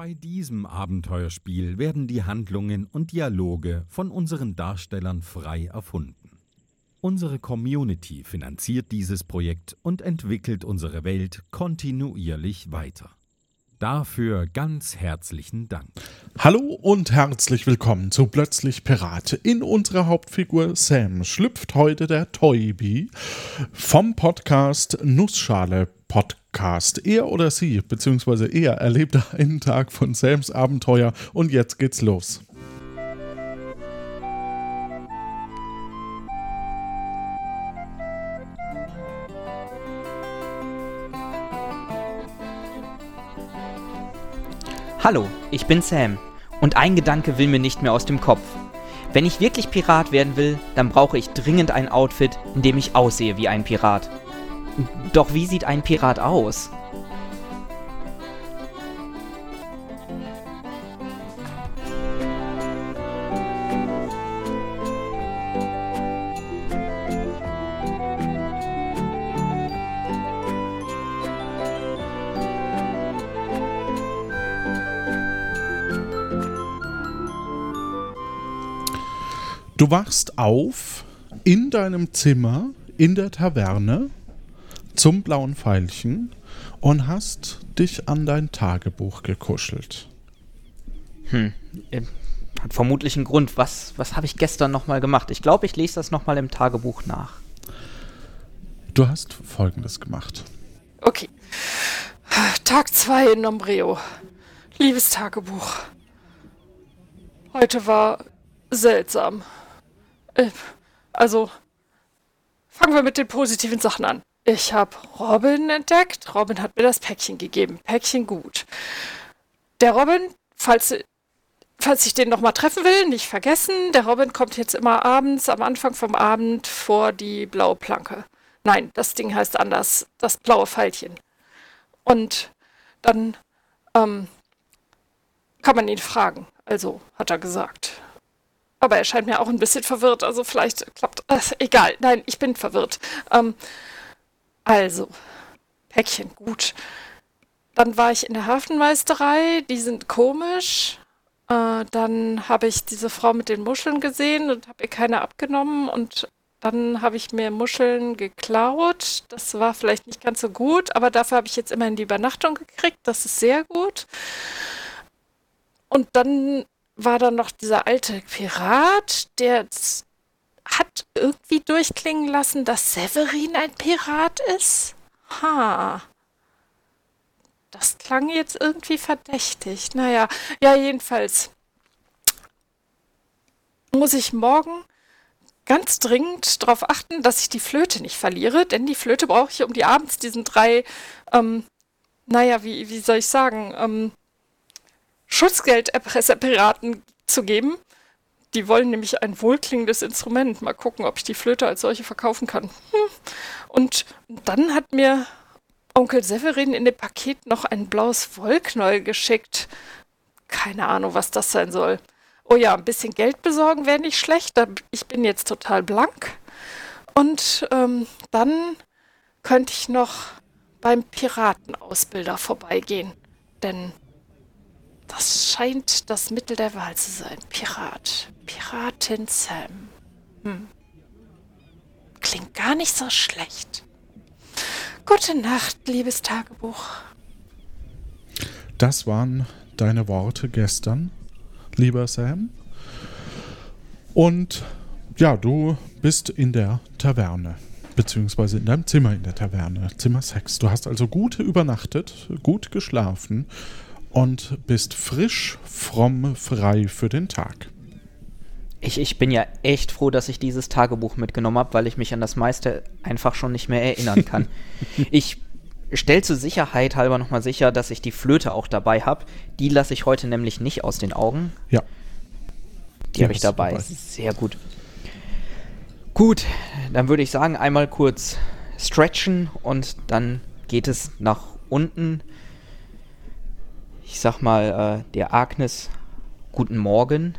Bei diesem Abenteuerspiel werden die Handlungen und Dialoge von unseren Darstellern frei erfunden. Unsere Community finanziert dieses Projekt und entwickelt unsere Welt kontinuierlich weiter. Dafür ganz herzlichen Dank. Hallo und herzlich willkommen zu Plötzlich Pirate. In unserer Hauptfigur Sam schlüpft heute der Toybi vom Podcast Nussschale Podcast. Er oder sie, beziehungsweise er, erlebt einen Tag von Sams Abenteuer und jetzt geht's los. Hallo, ich bin Sam. Und ein Gedanke will mir nicht mehr aus dem Kopf. Wenn ich wirklich Pirat werden will, dann brauche ich dringend ein Outfit, in dem ich aussehe wie ein Pirat. Doch wie sieht ein Pirat aus? Du wachst auf in deinem Zimmer in der Taverne zum blauen Pfeilchen und hast dich an dein Tagebuch gekuschelt. Hm, hat vermutlich einen Grund. Was, was habe ich gestern nochmal gemacht? Ich glaube, ich lese das nochmal im Tagebuch nach. Du hast Folgendes gemacht. Okay. Tag 2 in Nombreo. Liebes Tagebuch. Heute war seltsam. Äh, also, fangen wir mit den positiven Sachen an. Ich habe Robin entdeckt. Robin hat mir das Päckchen gegeben. Päckchen gut. Der Robin, falls, falls ich den nochmal treffen will, nicht vergessen, der Robin kommt jetzt immer abends, am Anfang vom Abend vor die blaue Planke. Nein, das Ding heißt anders. Das blaue Pfeilchen. Und dann ähm, kann man ihn fragen. Also, hat er gesagt. Aber er scheint mir auch ein bisschen verwirrt, also vielleicht klappt. Äh, egal, nein, ich bin verwirrt. Ähm, also, Päckchen, gut. Dann war ich in der Hafenmeisterei, die sind komisch. Äh, dann habe ich diese Frau mit den Muscheln gesehen und habe ihr keine abgenommen und dann habe ich mir Muscheln geklaut. Das war vielleicht nicht ganz so gut, aber dafür habe ich jetzt immerhin die Übernachtung gekriegt. Das ist sehr gut. Und dann war da noch dieser alte Pirat, der hat irgendwie durchklingen lassen, dass Severin ein Pirat ist. Ha. Das klang jetzt irgendwie verdächtig. Naja, ja, jedenfalls muss ich morgen ganz dringend darauf achten, dass ich die Flöte nicht verliere, denn die Flöte brauche ich, um die abends diesen drei, ähm, naja, wie, wie soll ich sagen, ähm, Schutzgelderpresserpiraten zu geben. Die wollen nämlich ein wohlklingendes Instrument. Mal gucken, ob ich die Flöte als solche verkaufen kann. Hm. Und dann hat mir Onkel Severin in dem Paket noch ein blaues Wollknäuel geschickt. Keine Ahnung, was das sein soll. Oh ja, ein bisschen Geld besorgen wäre nicht schlecht. Ich bin jetzt total blank. Und ähm, dann könnte ich noch beim Piratenausbilder vorbeigehen. Denn das scheint das Mittel der Wahl zu sein. Pirat. Piratin Sam. Hm. Klingt gar nicht so schlecht. Gute Nacht, liebes Tagebuch. Das waren deine Worte gestern, lieber Sam. Und ja, du bist in der Taverne, beziehungsweise in deinem Zimmer in der Taverne, Zimmer 6. Du hast also gut übernachtet, gut geschlafen und bist frisch, fromm, frei für den Tag. Ich, ich bin ja echt froh, dass ich dieses Tagebuch mitgenommen habe, weil ich mich an das meiste einfach schon nicht mehr erinnern kann. ich stelle zur Sicherheit halber nochmal sicher, dass ich die Flöte auch dabei habe. Die lasse ich heute nämlich nicht aus den Augen. Ja. Die habe ich dabei. dabei. Sehr gut. Gut, dann würde ich sagen, einmal kurz stretchen und dann geht es nach unten ich sag mal, äh, der Agnes guten Morgen.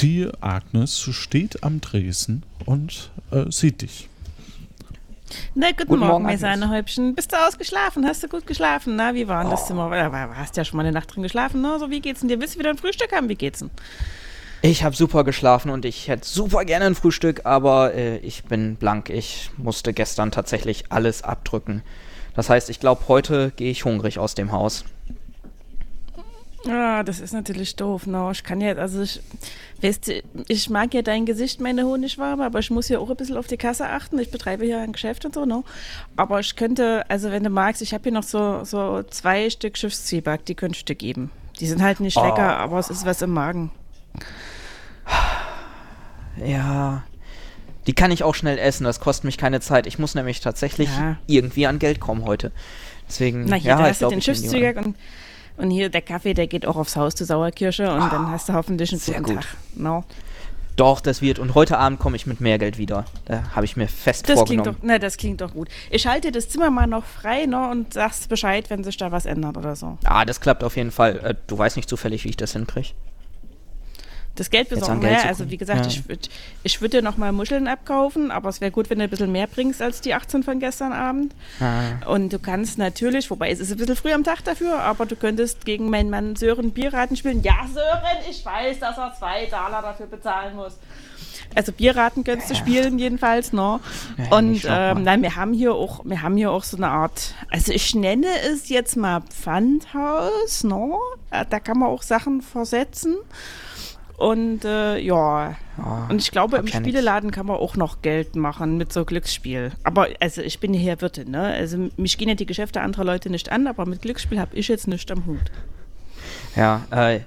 Die Agnes steht am Dresen und äh, sieht dich. Na, guten, Guten Morgen, Morgen, mein Agnes. Sahnehäubchen. Bist du ausgeschlafen? Hast du gut geschlafen? Na, wie war denn das Zimmer? Da war- hast ja schon mal eine Nacht drin geschlafen, ne? So, wie geht's denn dir? Willst du wieder ein Frühstück haben? Wie geht's denn? Ich habe super geschlafen und ich hätte super gerne ein Frühstück, aber äh, ich bin blank. Ich musste gestern tatsächlich alles abdrücken. Das heißt, ich glaube, heute gehe ich hungrig aus dem Haus. Ah, das ist natürlich doof, ne? Ich kann ja, also ich, weißt ich mag ja dein Gesicht, meine Honigwabe, aber ich muss ja auch ein bisschen auf die Kasse achten. Ich betreibe hier ein Geschäft und so, ne? Aber ich könnte, also wenn du magst, ich habe hier noch so, so zwei Stück Schiffszwieback, die könnte ich dir geben. Die sind halt nicht Oh. lecker, aber es ist was im Magen. Ja. Die kann ich auch schnell essen, das kostet mich keine Zeit. Ich muss nämlich tatsächlich Ja. irgendwie an Geld kommen heute. Deswegen, Na, hier, ja, da ich hast du den. Schiffszwieback und, und hier der Kaffee, der geht auch aufs Haus zur Sauerkirsche und dann hast du hoffentlich einen sehr guten gut. Tag. No. Doch, das wird. Und heute Abend komme ich mit mehr Geld wieder. Da habe ich mir fest Das vorgenommen. klingt doch, na, das klingt doch gut. Ich halte das Zimmer mal noch frei, ne, und sagst Bescheid, wenn sich da was ändert oder so. Ah, das klappt auf jeden Fall. Äh, du weißt nicht zufällig, wie ich das hinkriege. Das Geld besorgen, Geld zu also wie gesagt, Ja. ich würde ich würd dir noch mal Muscheln abkaufen, aber es wäre gut, wenn du ein bisschen mehr bringst als die 18 von gestern Abend. Ah. Und du kannst natürlich, wobei es ist ein bisschen früh am Tag dafür, aber du könntest gegen meinen Mann Sören Bierraten spielen. Ja, Sören, ich weiß, dass er zwei Taler dafür bezahlen muss. Also Bierraten könntest du spielen jedenfalls, ne? Ja, Und ähm, nein, wir haben hier auch, wir haben hier auch so eine Art, also ich nenne es jetzt mal Pfandhaus, ne? Äh, Da kann man auch Sachen versetzen. Und äh, ja, Ja, und ich glaube, im nix. Spieleladen kann man auch noch Geld machen mit so Glücksspiel. Aber also ich bin hier Wirtin, ne? Also mich gehen ja die Geschäfte anderer Leute nicht an, aber mit Glücksspiel habe ich jetzt nichts am Hut. Ja, äh,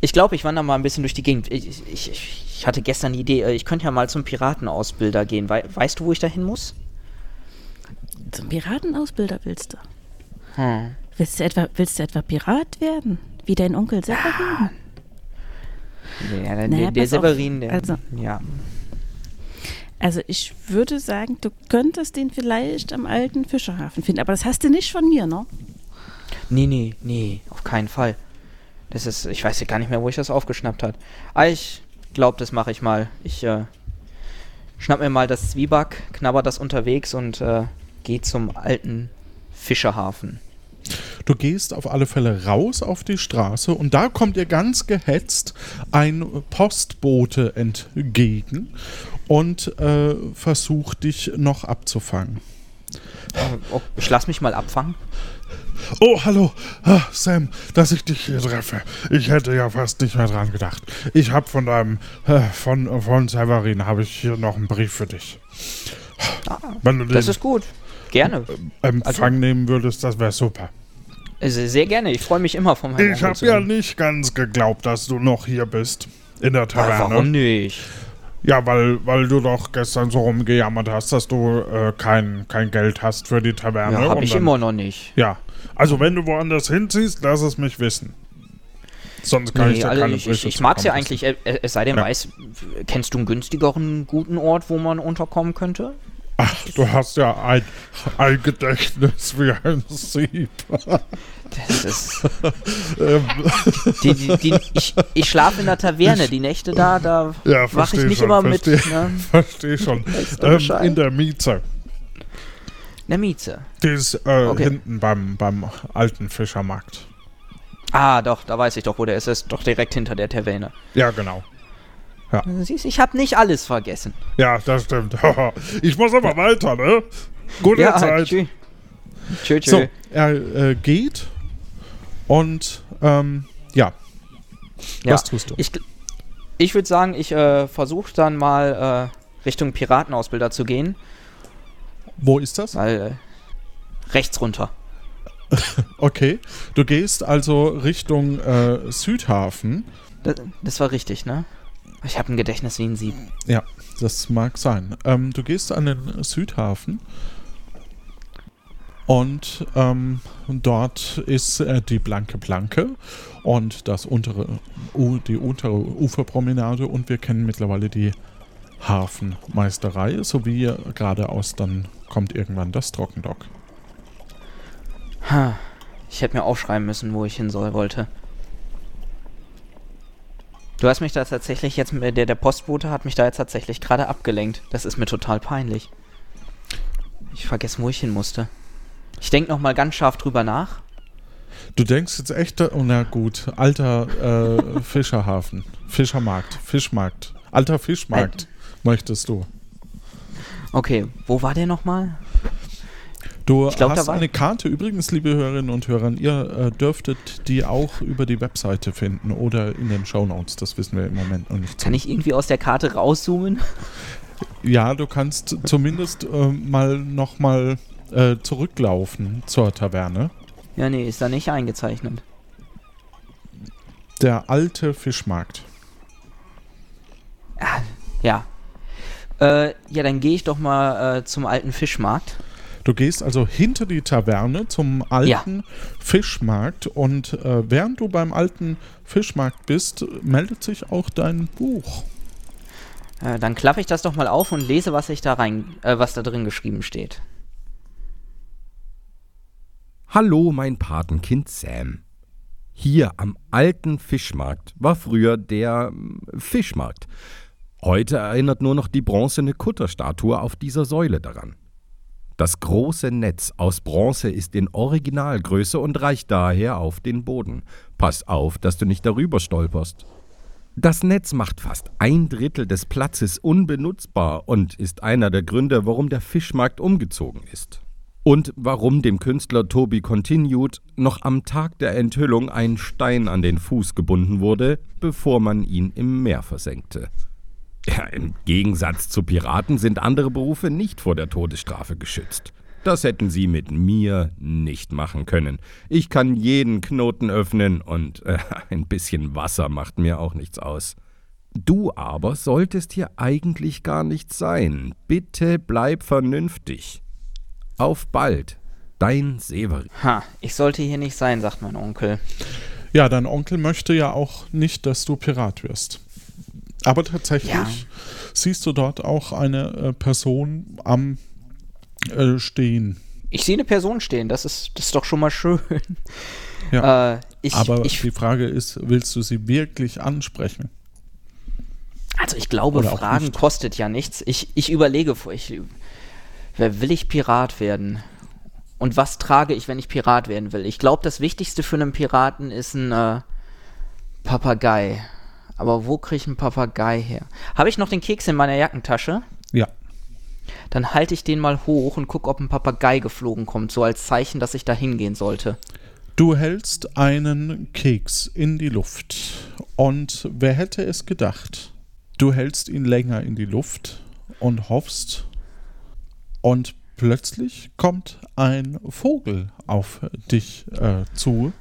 ich glaube, ich wandere mal ein bisschen durch die Gegend. Ich, ich, ich, hatte gestern die Idee, äh, ich könnte ja mal zum Piratenausbilder gehen. Wei weißt du, wo ich da hin muss? Zum Piratenausbilder willst du? Hm. Willst du etwa, willst du etwa Pirat werden? Wie dein Onkel Severin? Ja, der, Naja, der. Severin, der, Also- ja. Also ich würde sagen, du könntest den vielleicht am alten Fischerhafen finden. Aber das hast du nicht von mir, ne? Nee, nee, nee, auf keinen Fall. Das ist, ich weiß ja gar nicht mehr, wo ich das aufgeschnappt hat. Aber ich glaube, das mache ich mal. Ich äh, schnapp mir mal das Zwieback, knabber das unterwegs und äh, gehe zum alten Fischerhafen. Du gehst auf alle Fälle raus auf die Straße und da kommt dir ganz gehetzt ein Postbote entgegen und äh, versucht dich noch abzufangen. Äh, oh, ich lass mich mal abfangen. Oh, hallo, ah, Sam, dass ich dich hier treffe. Ich hätte ja fast nicht mehr dran gedacht. Ich habe von deinem, äh, von, von Severin habe ich hier noch einen Brief für dich. Du den Ah, Das ist gut. Gerne. Empfang also- nehmen würdest, das wäre super. Äh, Sehr gerne. Ich freue mich immer von meinem Ich habe ja nicht ganz geglaubt, dass du noch hier bist. In der Taverne. Warum nicht? Ja, weil, weil du doch gestern so rumgejammert hast, dass du äh, kein, kein Geld hast für die Taverne. Ja, und ich dann- immer noch nicht. Ja, also wenn du woanders hinziehst, lass es mich wissen. Sonst kann ich Nee, dir also keine ich, ich, ich mag es ja eigentlich, äh, äh, es sei denn, Ja. weiß, kennst du einen günstigeren guten Ort, wo man unterkommen könnte? Ach, du hast ja ein, ein Gedächtnis wie ein Sieb. Das ist, ähm, die, die, die, ich ich schlafe in der Taverne, die Nächte da, da ja, wache ich verstehe nicht schon. immer mit. verstehe, Ne? versteh schon. Ähm, in der Mieze. Der Mieze. Die ist äh, Okay. hinten beim, beim alten Fischermarkt. Ah, doch, da weiß ich doch, wo der ist. Er ist doch direkt hinter der Taverne. Ja, genau. Siehst, ich habe nicht alles vergessen. Ja, das stimmt. ich muss aber weiter, ne? Gute ja, Zeit. tschü. Tschö, tschö. So, er äh, geht und ähm, ja. Ja, Was tust du? Ich, ich würde sagen, ich äh, versuche dann mal äh, Richtung Piratenausbilder zu gehen, Wo ist das? weil äh, rechts runter. Okay. Du gehst also Richtung äh, Südhafen. Das, das war richtig, ne? Ich habe ein Gedächtnis wie ein Sieb. Ja, das mag sein. Ähm, du gehst an den Südhafen und ähm, dort ist äh, die blanke Planke und das untere, U, die untere Uferpromenade und wir kennen mittlerweile die Hafenmeisterei sowie geradeaus dann kommt irgendwann das Trockendock. Ha, ich hätte mir aufschreiben müssen, wo ich hin soll wollte. Du hast mich da tatsächlich jetzt, mit- der, der Postbote hat mich da jetzt tatsächlich gerade abgelenkt. Das ist mir total peinlich. ich vergesse, wo ich hin musste. Ich denke noch mal ganz scharf drüber nach. Du denkst jetzt echt, oh na gut, alter äh, Fischerhafen, Fischermarkt, Fischmarkt, alter Fischmarkt Ein möchtest du. Okay, wo war der nochmal? Du glaub, hast eine Karte. Übrigens, liebe Hörerinnen und Hörer, ihr äh, dürftet die auch über die Webseite finden oder in den Shownotes. Das wissen wir im Moment noch nicht. Kann ich irgendwie aus der Karte rauszoomen? Ja, du kannst zumindest äh, mal nochmal äh, zurücklaufen zur Taverne. Ja, nee, ist da nicht eingezeichnet. Der alte Fischmarkt. Ah, ja. Äh, ja, dann gehe ich doch mal äh, zum alten Fischmarkt. Du gehst also hinter die Taverne zum alten ja. Fischmarkt und äh, während du beim alten Fischmarkt bist, meldet sich auch dein Buch. Äh, dann klappe ich das doch mal auf und lese, was ich da rein, äh, was da drin geschrieben steht. Hallo, mein Patenkind Sam. Hier am alten Fischmarkt war früher der hm, Fischmarkt. Heute erinnert nur noch die bronzene Kutterstatue auf dieser Säule daran. Das große Netz aus Bronze ist in Originalgröße und reicht daher auf den Boden. Pass auf, dass du nicht darüber stolperst. Das Netz macht fast ein Drittel des Platzes unbenutzbar und ist einer der Gründe, warum der Fischmarkt umgezogen ist. Und warum dem Künstler Toby Continued noch am Tag der Enthüllung ein Stein an den Fuß gebunden wurde, bevor man ihn im Meer versenkte. Ja, Im Gegensatz zu Piraten sind andere Berufe nicht vor der Todesstrafe geschützt. Das hätten sie mit mir nicht machen können. Ich kann jeden Knoten öffnen und äh, ein bisschen Wasser macht mir auch nichts aus. Du aber solltest hier eigentlich gar nicht sein. Bitte bleib vernünftig. Auf bald, dein Severin. Ha, ich sollte hier nicht sein, sagt mein Onkel. Ja, dein Onkel möchte ja auch nicht, dass du Pirat wirst. Aber tatsächlich ja. siehst du dort auch eine äh, Person am äh, Stehen. Ich sehe eine Person stehen, das ist, das ist doch schon mal schön. Ja. Äh, ich, Aber ich, die Frage ist, willst du sie wirklich ansprechen? Also ich glaube, Oder Fragen kostet ja nichts. Ich, ich überlege, ich, will ich Pirat werden? Und was trage ich, wenn ich Pirat werden will? Ich glaube, das Wichtigste für einen Piraten ist ein äh, Papagei. Aber wo kriege ich einen Papagei her? Habe ich noch den Keks in meiner Jackentasche? Ja. Dann halte ich den mal hoch und gucke, ob ein Papagei geflogen kommt, so als Zeichen, dass ich da hingehen sollte. Du hältst einen Keks in die Luft. Und wer hätte es gedacht? Du hältst ihn länger in die Luft und hoffst. Und plötzlich kommt ein Vogel auf dich äh, zu,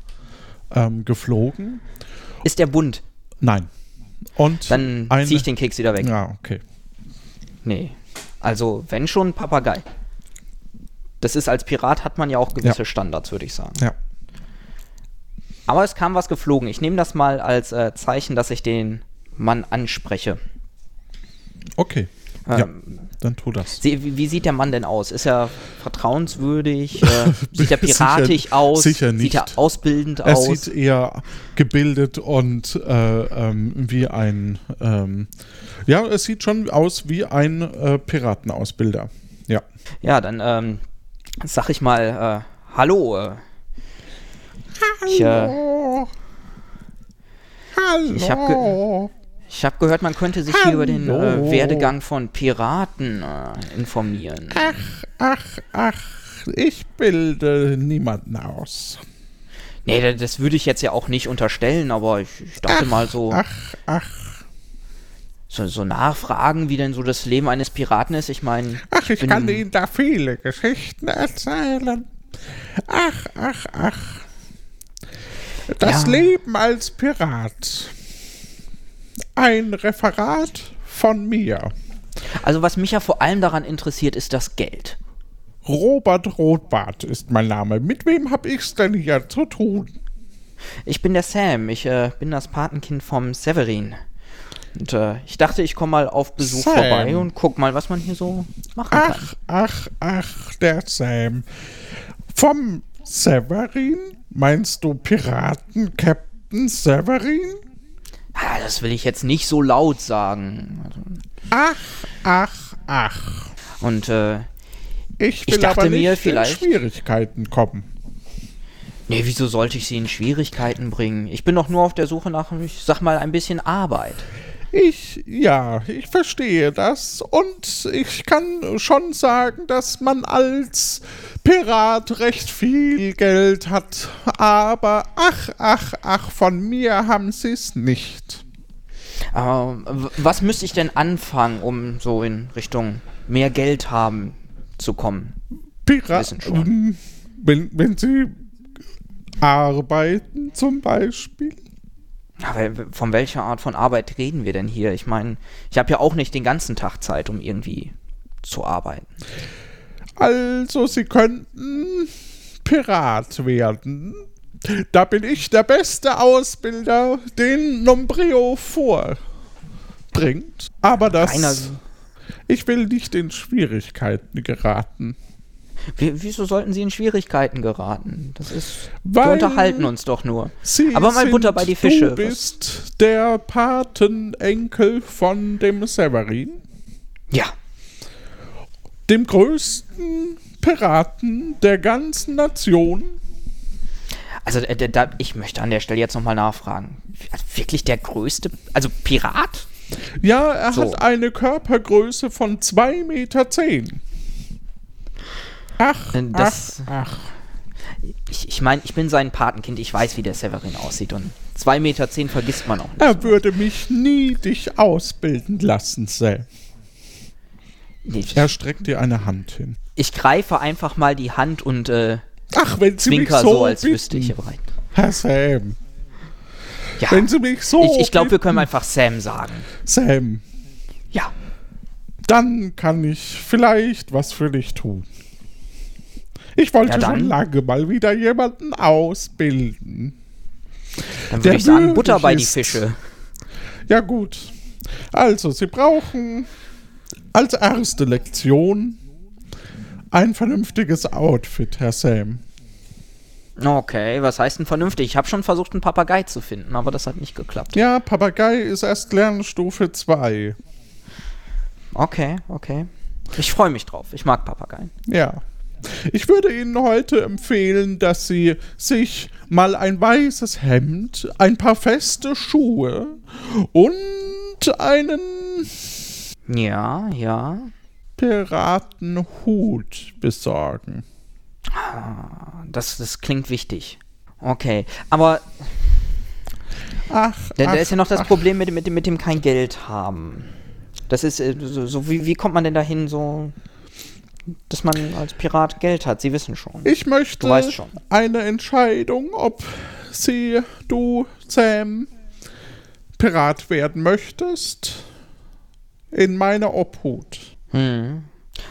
ähm, geflogen. Ist der bunt? Nein. Und dann ziehe ich den Keks wieder weg. Ja, okay. Nee. Also, wenn schon Papagei. Das ist als Pirat hat man ja auch gewisse ja. Standards, würde ich sagen. Ja. Aber es kam was geflogen. Ich nehme das mal als äh, Zeichen, dass ich den Mann anspreche. Okay. Ähm, ja, dann tu das. Wie, wie, sieht der Mann denn aus? Ist er vertrauenswürdig? Äh, sieht er piratisch sicher, aus? Sicher nicht. Sieht er ausbildend er aus? Er sieht eher gebildet und äh, ähm, wie ein. Ähm, ja, es sieht schon aus wie ein äh, Piratenausbilder. Ja. Ja, dann ähm, sag ich mal äh, Hallo. Äh. Hallo. Ich, äh, Hallo. Ich habe ich habe gehört, man könnte sich Hallo. hier über den äh, Werdegang von Piraten äh, informieren. Ach, ach, ach, ich bilde niemanden aus. Nee, das würde ich jetzt ja auch nicht unterstellen, aber ich, ich dachte ach, mal so. Ach, ach. So, so, nachfragen, wie denn so das Leben eines Piraten ist. Ich meine. Ach, ich kann Ihnen da viele Geschichten erzählen. Ach, ach, ach. Das ja. Leben als Pirat ein Referat von mir. Also was mich ja vor allem daran interessiert, ist das Geld. Robert Rotbart ist mein Name. Mit wem hab ich's denn hier zu tun? Ich bin der Sam. Ich äh, bin das Patenkind vom Severin. Und äh, ich dachte, ich komme mal auf Besuch Sam. vorbei und guck mal, was man hier so machen ach, kann. Ach, ach, ach, der Sam. Vom Severin? Meinst du Piraten Captain Severin? Ah, das will ich jetzt nicht so laut sagen. Ach, ach, ach. Und äh, Ich will Ich dachte aber mir nicht vielleicht- in Schwierigkeiten kommen. Nee, wieso sollte ich sie in Schwierigkeiten bringen? Ich bin doch nur auf der Suche nach, ich sag mal, ein bisschen Arbeit. Ich, ja, ich verstehe das und ich kann schon sagen, dass man als Pirat recht viel Geld hat, aber ach, ach, ach, von mir haben sie es nicht. W- was müsste ich denn anfangen, um so in Richtung mehr Geld haben zu kommen? Pirat, Wissen schon. ähm, wenn, wenn sie arbeiten zum Beispiel. Aber von welcher Art von Arbeit reden wir denn hier? Ich meine, ich habe ja auch nicht den ganzen Tag Zeit, um irgendwie zu arbeiten. Also, sie könnten Pirat werden. Da bin ich der beste Ausbilder, den Nombrio vorbringt. Aber das. Einer- ich will nicht in Schwierigkeiten geraten. Wie, wieso sollten sie in Schwierigkeiten geraten? Das ist. Weil wir unterhalten uns doch nur. Sie Aber mal Butter bei die Fische. Du bist der Patenenkel von dem Severin, Ja. dem größten Piraten der ganzen Nation. Also, äh, da- ich möchte an der Stelle jetzt nochmal nachfragen. Wirklich der größte. Also, Pirat? Ja, er So. hat eine Körpergröße von 2,10 Meter. Ach, Das- ach, ach. Ich, ich meine, ich bin sein Patenkind. Ich weiß, wie der Severin aussieht. Und 2,10 Meter zehn vergisst man auch nicht. Er würde mich nie dich ausbilden lassen, Sam. Ich, Er streckt dir eine Hand hin. ich greife einfach mal die Hand und äh, Ach, wenn Sie mich so, so, als bitten. wüsste ich bereit. Herr Sam, Ja, wenn Sie mich so ich, ich glaube, wir können einfach Sam sagen. Sam, Ja. dann kann ich vielleicht was für dich tun. Ich wollte Ja, schon lange mal wieder jemanden ausbilden. Dann würde ich sagen, Butter bei die. Fische. Ja gut. Also, Sie brauchen als erste Lektion ein vernünftiges Outfit, Herr Sam. Okay, was heißt denn vernünftig? Ich habe schon versucht, einen Papagei zu finden, aber das hat nicht geklappt. Ja, Papagei ist erst Lernstufe 2. Okay, okay. Ich freue mich drauf. Ich mag Papageien. Ja. Ich würde Ihnen heute empfehlen, dass Sie sich mal ein weißes Hemd, ein paar feste Schuhe und einen Ja, ja. Piratenhut besorgen. Das, das klingt wichtig. Okay, aber Ach, da, da ist ja noch das ach. Problem mit, mit, dem- mit dem kein Geld haben. Das ist äh, so, so wie, wie kommt man denn dahin, so, dass man als Pirat Geld hat? Sie wissen schon. Ich möchte schon. eine Entscheidung, ob sie, du, Sam, Pirat werden möchtest, in meiner Obhut. Hm.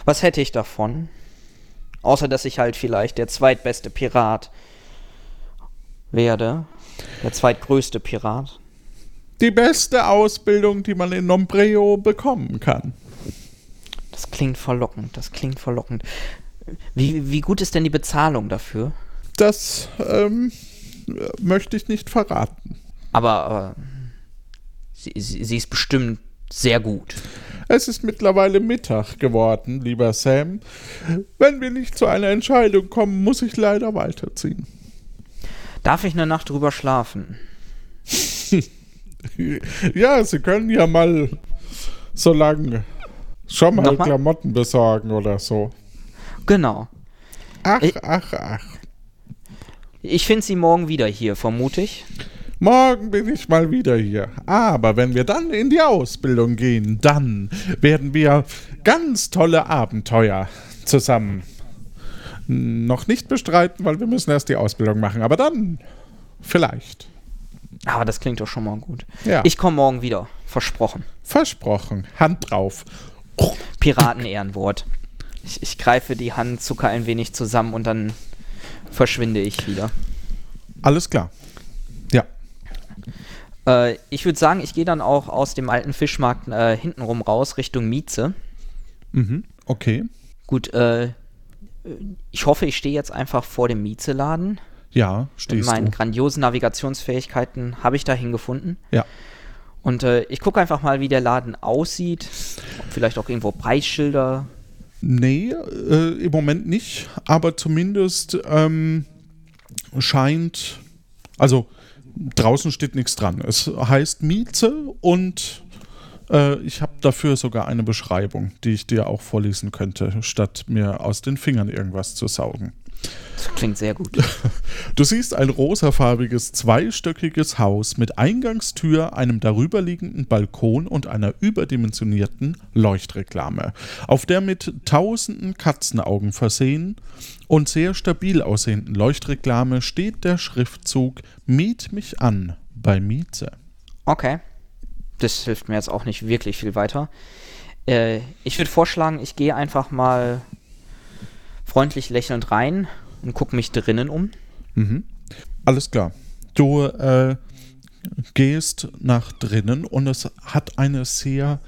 Was hätte ich davon? Außer, dass ich halt vielleicht der zweitbeste Pirat werde. Der zweitgrößte Pirat. Die beste Ausbildung, die man in Nombreo bekommen kann. Das klingt verlockend, das klingt verlockend. Wie, wie gut ist denn die Bezahlung dafür? Das ähm, möchte ich nicht verraten. Aber, aber sie, sie, sie ist bestimmt sehr gut. Es ist mittlerweile Mittag geworden, lieber Sam. Wenn wir nicht zu einer Entscheidung kommen, muss ich leider weiterziehen. Darf ich eine Nacht drüber schlafen? Ja, Sie können ja mal so lange schon mal Nochmal? Klamotten besorgen oder so. Genau. Ach, Ich- ach, ach. Ich finde sie morgen wieder hier, vermute ich. Morgen bin ich mal wieder hier. Aber wenn wir dann in die Ausbildung gehen, dann werden wir ganz tolle Abenteuer zusammen noch nicht bestreiten, weil wir müssen erst die Ausbildung machen. Aber dann vielleicht. Aber das klingt doch schon mal gut. Ja. Ich komme morgen wieder, versprochen. Versprochen. Hand drauf. Piraten-Ehrenwort. Ich, ich greife die Hand, zucker ein wenig zusammen und dann verschwinde ich wieder. Alles klar. Ja. Äh, ich würde sagen, ich gehe dann auch aus dem alten Fischmarkt äh, hintenrum raus, Richtung Mieze. Mhm. Okay. Gut, äh, ich hoffe, ich stehe jetzt einfach vor dem Miezeladen. Ja, Mit stehst meinen du. grandiosen Navigationsfähigkeiten habe ich dahin gefunden. Ja. Und äh, ich gucke einfach mal, wie der Laden aussieht. Vielleicht auch irgendwo Preisschilder Nee, äh, im Moment nicht, aber zumindest ähm, scheint, also draußen steht nichts dran. Es heißt Mieze und äh, ich habe dafür sogar eine Beschreibung, die ich dir auch vorlesen könnte, statt mir aus den Fingern irgendwas zu saugen. Das klingt sehr gut. Du siehst ein rosafarbiges, zweistöckiges Haus mit Eingangstür, einem darüberliegenden Balkon und einer überdimensionierten Leuchtreklame, auf der mit tausenden Katzenaugen versehen und sehr stabil aussehenden Leuchtreklame steht der Schriftzug Miet mich an bei Mieze. Okay. Das hilft mir jetzt auch nicht wirklich viel weiter. Äh, ich würde vorschlagen, ich gehe einfach mal freundlich lächelnd rein und gucke mich drinnen um. Mhm. Alles klar. Du äh, gehst nach drinnen und es hat eine sehr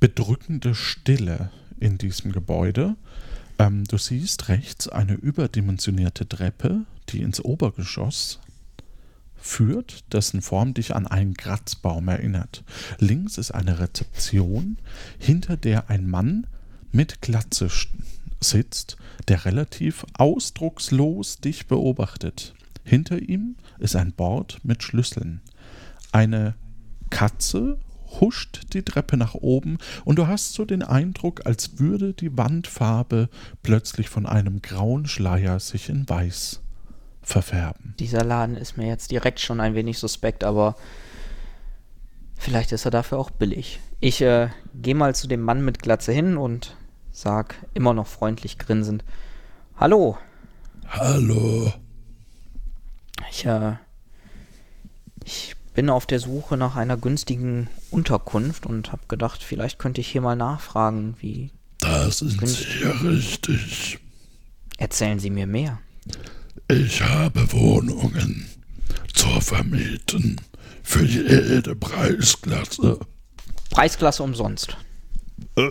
bedrückende Stille in diesem Gebäude. Ähm, du siehst rechts eine überdimensionierte Treppe, die ins Obergeschoss führt, dessen Form dich an einen Kratzbaum erinnert. Links ist eine Rezeption, hinter der ein Mann mit Glatze sitzt, der relativ ausdruckslos dich beobachtet. Hinter ihm ist ein Board mit Schlüsseln. Eine Katze huscht die Treppe nach oben und du hast so den Eindruck, als würde die Wandfarbe plötzlich von einem grauen Schleier sich in weiß verfärben. Dieser Laden ist mir jetzt direkt schon ein wenig suspekt, aber vielleicht ist er dafür auch billig. Ich äh, gehe mal zu dem Mann mit Glatze hin und sag immer noch freundlich grinsend: Hallo. Hallo. Ich, äh, ich bin auf der Suche nach einer günstigen Unterkunft und habe gedacht, vielleicht könnte ich hier mal nachfragen, wie. Da sind Sie ja richtig. Erzählen Sie mir mehr. Ich habe Wohnungen zur Vermieten für jede Preisklasse. Preisklasse umsonst. Äh,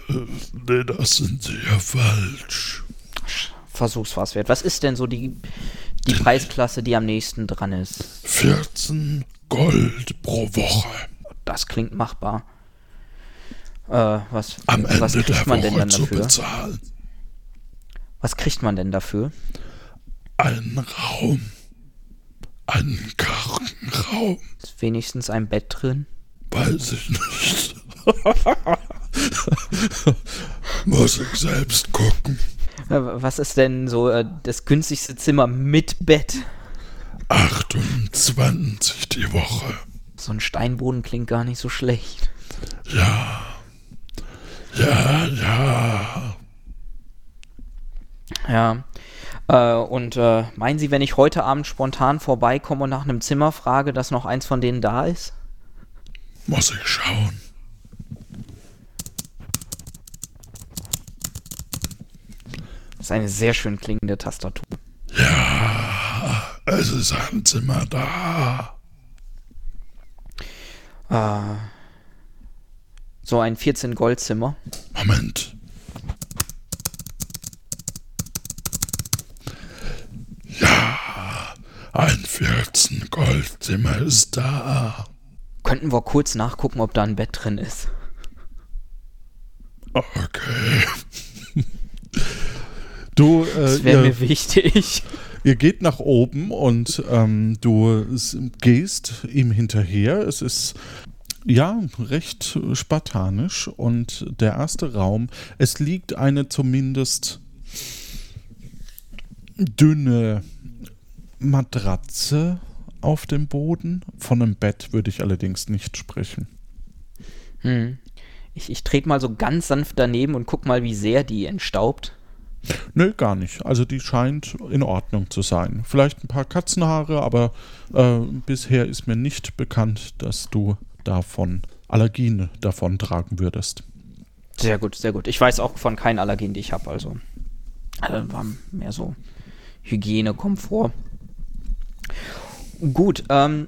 nee, das sind Sie ja falsch. Versuch's was wert. Was ist denn so die, die Preisklasse, die am nächsten dran ist? 14 Gold pro Woche. Das klingt machbar. Äh, was, Am was Ende kriegt man denn dann dafür? Was kriegt man denn dafür? Einen Raum. Einen Kartenraum. Ist wenigstens ein Bett drin? Weiß ich nicht. Muss ich selbst gucken. Äh, Was ist denn so äh, das günstigste Zimmer mit Bett? 28 die Woche. So ein Steinboden klingt gar nicht so schlecht. Ja. Ja, ja. Ja. Äh, und äh, meinen Sie, wenn ich heute Abend spontan vorbeikomme und nach einem Zimmer frage, dass noch eins von denen da ist? Muss ich schauen. Ist eine sehr schön klingende Tastatur. Ja, es ist ein Zimmer da. Äh, so ein 14 Goldzimmer. Moment. Ja, ein 14 Goldzimmer ist da. Könnten wir kurz nachgucken, ob da ein Bett drin ist. Okay. Du, äh, Das wäre mir wichtig. ihr geht nach oben und ähm, du gehst ihm hinterher. Es ist ja recht spartanisch und der erste Raum, es liegt eine zumindest dünne Matratze auf dem Boden. Von einem Bett würde ich allerdings nicht sprechen. Hm. Ich, ich trete mal so ganz sanft daneben und guck mal, wie sehr die entstaubt. Nö, gar nicht. Also die scheint in Ordnung zu sein. Vielleicht ein paar Katzenhaare, aber äh, bisher ist mir nicht bekannt, dass du davon Allergien davon tragen würdest. Sehr gut, sehr gut. Ich weiß auch von keinen Allergien, die ich habe, also. Äh, war mehr so Hygiene, Komfort. Gut, ähm,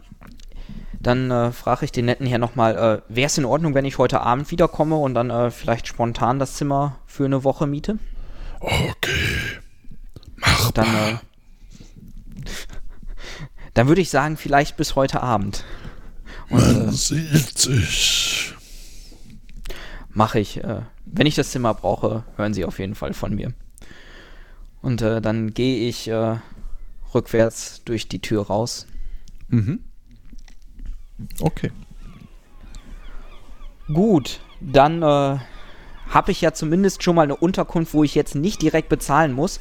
dann äh, frage ich den netten hier nochmal, äh, wäre es in Ordnung, wenn ich heute Abend wiederkomme und dann äh, vielleicht spontan das Zimmer für eine Woche miete? Okay. Machbar. Dann, äh, dann würde ich sagen, vielleicht bis heute Abend. Und, Man äh, sieht sich. mache ich. Äh, wenn ich das Zimmer brauche, hören Sie auf jeden Fall von mir. Und äh, dann gehe ich äh, rückwärts durch die Tür raus. Mhm. Okay. Gut, dann äh, habe ich ja zumindest schon mal eine Unterkunft, wo ich jetzt nicht direkt bezahlen muss,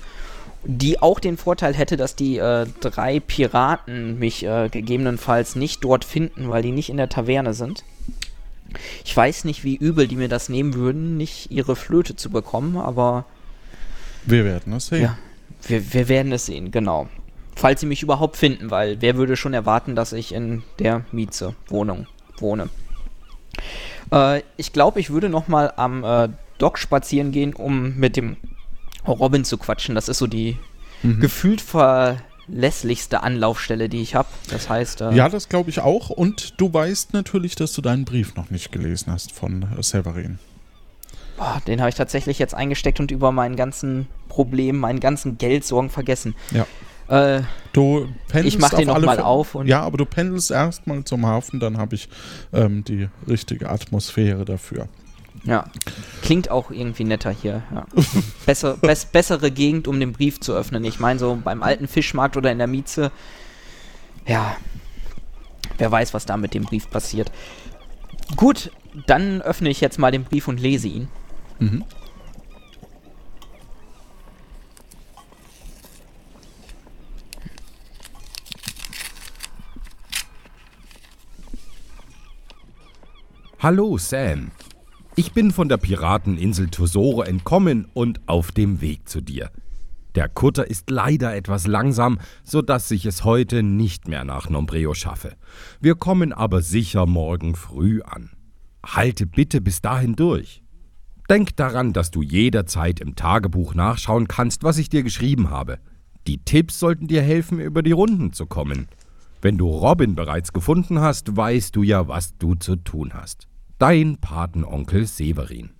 die auch den Vorteil hätte, dass die äh, drei Piraten mich äh, gegebenenfalls nicht dort finden, weil die nicht in der Taverne sind. Ich weiß nicht, wie übel die mir das nehmen würden, nicht ihre Flöte zu bekommen, aber. Wir werden es sehen. Ja, wir, wir werden es sehen, genau. Falls sie mich überhaupt finden, weil wer würde schon erwarten, dass ich in der Mieze Wohnung wohne. Äh, ich glaube, ich würde noch mal am äh, Dock spazieren gehen, um mit dem Robin zu quatschen. Das ist so die mhm. gefühlt verlässlichste Anlaufstelle, die ich habe. Das heißt. Äh, ja, das glaube ich auch. Und du weißt natürlich, dass du deinen Brief noch nicht gelesen hast von äh, Severin. Boah, den habe ich tatsächlich jetzt eingesteckt und über meinen ganzen Problem, meinen ganzen Geldsorgen vergessen. Ja. Äh, du ich mache den nochmal auf. Und ja, aber du pendelst erstmal zum Hafen, dann habe ich ähm, die richtige Atmosphäre dafür. Ja, klingt auch irgendwie netter hier. Ja. Besser, bess, bessere Gegend, um den Brief zu öffnen. Ich meine, so beim alten Fischmarkt oder in der Mieze, ja, wer weiß, was da mit dem Brief passiert. Gut, dann öffne ich jetzt mal den Brief und lese ihn. Mhm. Hallo Sam. Ich bin von der Pirateninsel Tosoro entkommen und auf dem Weg zu dir. Der Kutter ist leider etwas langsam, so dass ich es heute nicht mehr nach Nombreo schaffe. Wir kommen aber sicher morgen früh an. Halte bitte bis dahin durch. Denk daran, dass du jederzeit im Tagebuch nachschauen kannst, was ich dir geschrieben habe. Die Tipps sollten dir helfen, über die Runden zu kommen. Wenn du Robin bereits gefunden hast, weißt du ja, was du zu tun hast. Dein Patenonkel Severin.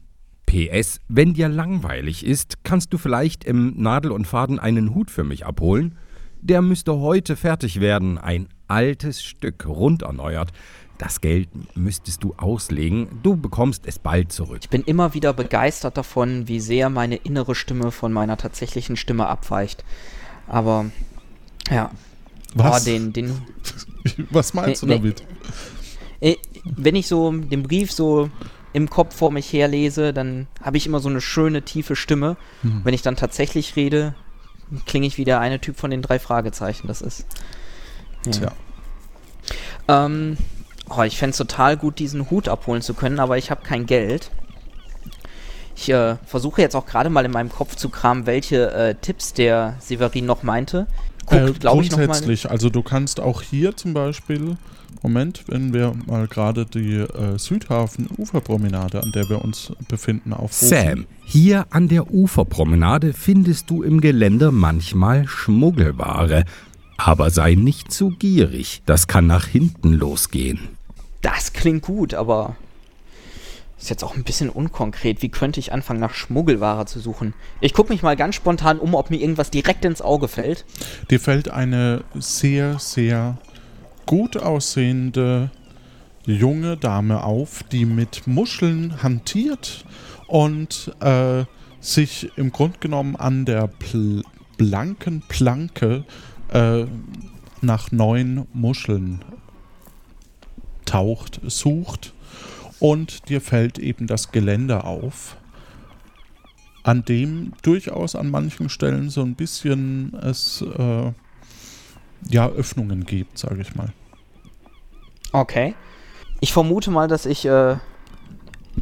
PS, wenn dir langweilig ist, kannst du vielleicht im Nadel und Faden einen Hut für mich abholen? Der müsste heute fertig werden, ein altes Stück, rund erneuert. Das Geld müsstest du auslegen, du bekommst es bald zurück. Ich bin immer wieder begeistert davon, wie sehr meine innere Stimme von meiner tatsächlichen Stimme abweicht. Aber, ja. Was? Oh, den, den, Was meinst nee, du damit? Nee, wenn ich so den Brief so im Kopf vor mich her lese, dann habe ich immer so eine schöne, tiefe Stimme. Mhm. Wenn ich dann tatsächlich rede, klinge ich wie der eine Typ von den drei Fragezeichen. Das ist. Ja. Tja. Ähm, oh, ich fände es total gut, diesen Hut abholen zu können, aber ich habe kein Geld. Ich äh, versuche jetzt auch gerade mal in meinem Kopf zu kramen, welche äh, Tipps der Severin noch meinte. Guckt, äh, glaube ich, Grundsätzlich, also du kannst auch hier zum Beispiel Moment, wenn wir mal gerade die äh, Südhafen-Uferpromenade, an der wir uns befinden, aufrufen. Sam, hier an der Uferpromenade findest du im Gelände manchmal Schmuggelware. Aber sei nicht zu gierig, das kann nach hinten losgehen. Das klingt gut, aber ist jetzt auch ein bisschen unkonkret. Wie könnte ich anfangen, nach Schmuggelware zu suchen? Ich gucke mich mal ganz spontan um, ob mir irgendwas direkt ins Auge fällt. Dir fällt eine sehr, sehr gut aussehende junge Dame auf, die mit Muscheln hantiert und äh, sich im Grunde genommen an der pl blanken Planke äh, nach neuen Muscheln taucht, sucht und dir fällt eben das Geländer auf, an dem durchaus an manchen Stellen so ein bisschen es äh, ja, Öffnungen gibt, sage ich mal. Okay. Ich vermute mal, dass ich äh,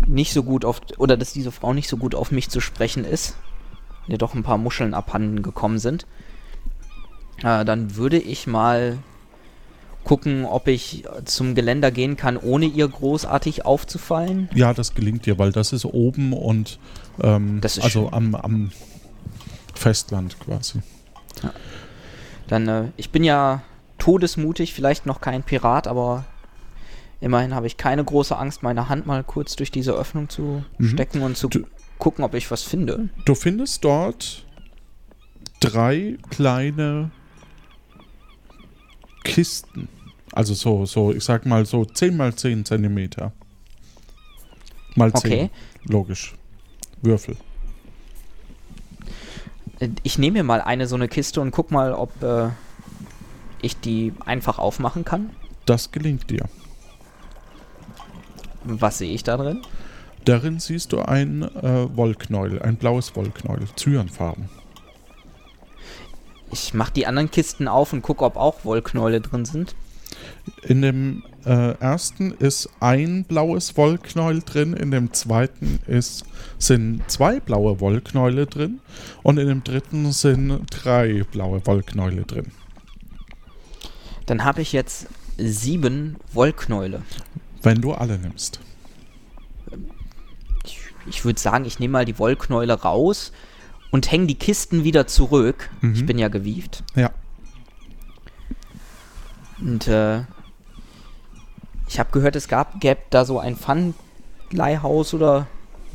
nicht so gut auf, oder dass diese Frau nicht so gut auf mich zu sprechen ist. Mir doch ein paar Muscheln abhanden gekommen sind. Äh, dann würde ich mal gucken, ob ich zum Geländer gehen kann, ohne ihr großartig aufzufallen. Ja, das gelingt dir, weil das ist oben und ähm, also am, am Festland quasi. Ja. Dann, äh, ich bin ja todesmutig, vielleicht noch kein Pirat, aber immerhin habe ich keine große Angst, meine Hand mal kurz durch diese Öffnung zu mhm. stecken und zu du, gucken, ob ich was finde. Du findest dort drei kleine Kisten. Also so, so, ich sag mal so 10 mal 10 Zentimeter. Mal 10. Okay. Logisch. Würfel. Ich nehme mir mal eine so eine Kiste und guck mal, ob äh, ich die einfach aufmachen kann. Das gelingt dir. Was sehe ich da drin? Darin siehst du ein äh, Wollknäuel, ein blaues Wollknäuel, Zyanfarben. Ich mache die anderen Kisten auf und gucke, ob auch Wollknäule drin sind. In dem äh, ersten ist ein blaues Wollknäuel drin, in dem zweiten ist, sind zwei blaue Wollknäule drin und in dem dritten sind drei blaue Wollknäule drin. Dann habe ich jetzt sieben Wollknäule. Wenn du alle nimmst. Ich, ich würde sagen, ich nehme mal die Wollknäule raus und hänge die Kisten wieder zurück. Mhm. Ich bin ja gewieft. Ja. Und äh, ich habe gehört, es gab, gäbe da so ein Pfandleihhaus oder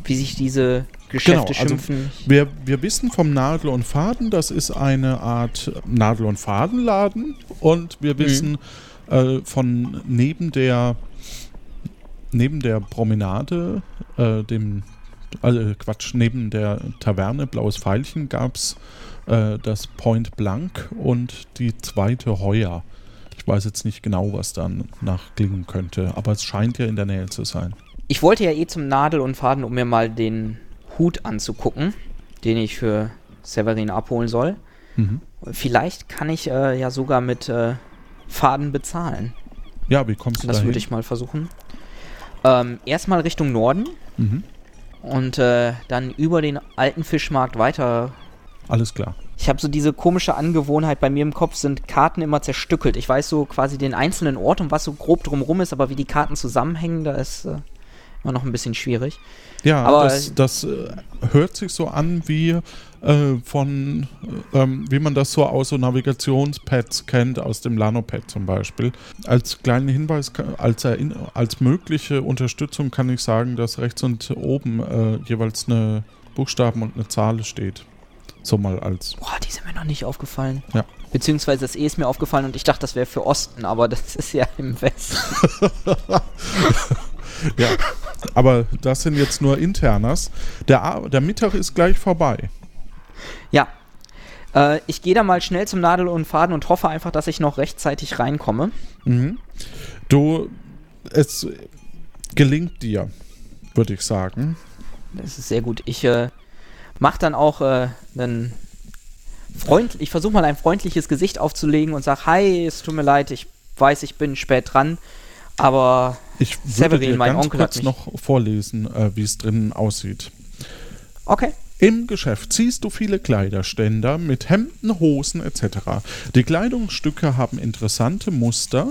wie sich diese Geschäfte Genau, also schimpfen. Wir, wir wissen vom Nadel und Faden, das ist eine Art Nadel- und Fadenladen. Und wir wissen äh, von neben der neben der Promenade, äh, dem äh, Quatsch, neben der Taverne Blaues Veilchen gab es äh, das Point Blanc und die zweite Heuer. Ich weiß jetzt nicht genau, was dann nachklingen könnte, aber es scheint ja in der Nähe zu sein. Ich wollte ja eh zum Nadel und Faden, um mir mal den Hut anzugucken, den ich für Severin abholen soll. Mhm. Vielleicht kann ich äh, ja sogar mit äh, Faden bezahlen. Ja, wie kommst du Das dahin? würde ich mal versuchen. Ähm, erstmal Richtung Norden Mhm. Und äh, dann über den alten Fischmarkt weiter. Alles klar. Ich habe so diese komische Angewohnheit, bei mir im Kopf sind Karten immer zerstückelt. Ich weiß so quasi den einzelnen Ort und was so grob drumrum ist, aber wie die Karten zusammenhängen, da ist äh, immer noch ein bisschen schwierig. Ja, Aber- das, das äh, hört sich so an wie äh, von, äh, ähm, wie man das so aus so Navigationspads kennt, aus dem Lanopad zum Beispiel. Als kleinen Hinweis, als, als mögliche Unterstützung kann ich sagen, dass rechts und oben äh, jeweils eine Buchstaben und eine Zahl steht. So mal als. Boah, die sind mir noch nicht aufgefallen. Ja. Beziehungsweise das E ist mir aufgefallen und ich dachte, das wäre für Osten, aber das ist ja im Westen. Ja, aber das sind jetzt nur Internas. Der, der Mittag ist gleich vorbei. Ja. Äh, ich gehe da mal schnell zum Nadel und Faden und hoffe einfach, dass ich noch rechtzeitig reinkomme. Mhm. Du, es gelingt dir, würde ich sagen. Das ist sehr gut. Ich äh, mache dann auch äh, einen Freund, ich versuche mal ein freundliches Gesicht aufzulegen und sage, hi, es tut mir leid, ich weiß, ich bin spät dran, aber Ich würde Severin, dir mein ganz Onkel hat kurz mich- noch vorlesen, äh, wie es drinnen aussieht. okay. Im Geschäft siehst du viele Kleiderständer mit Hemden, Hosen etc. Die Kleidungsstücke haben interessante Muster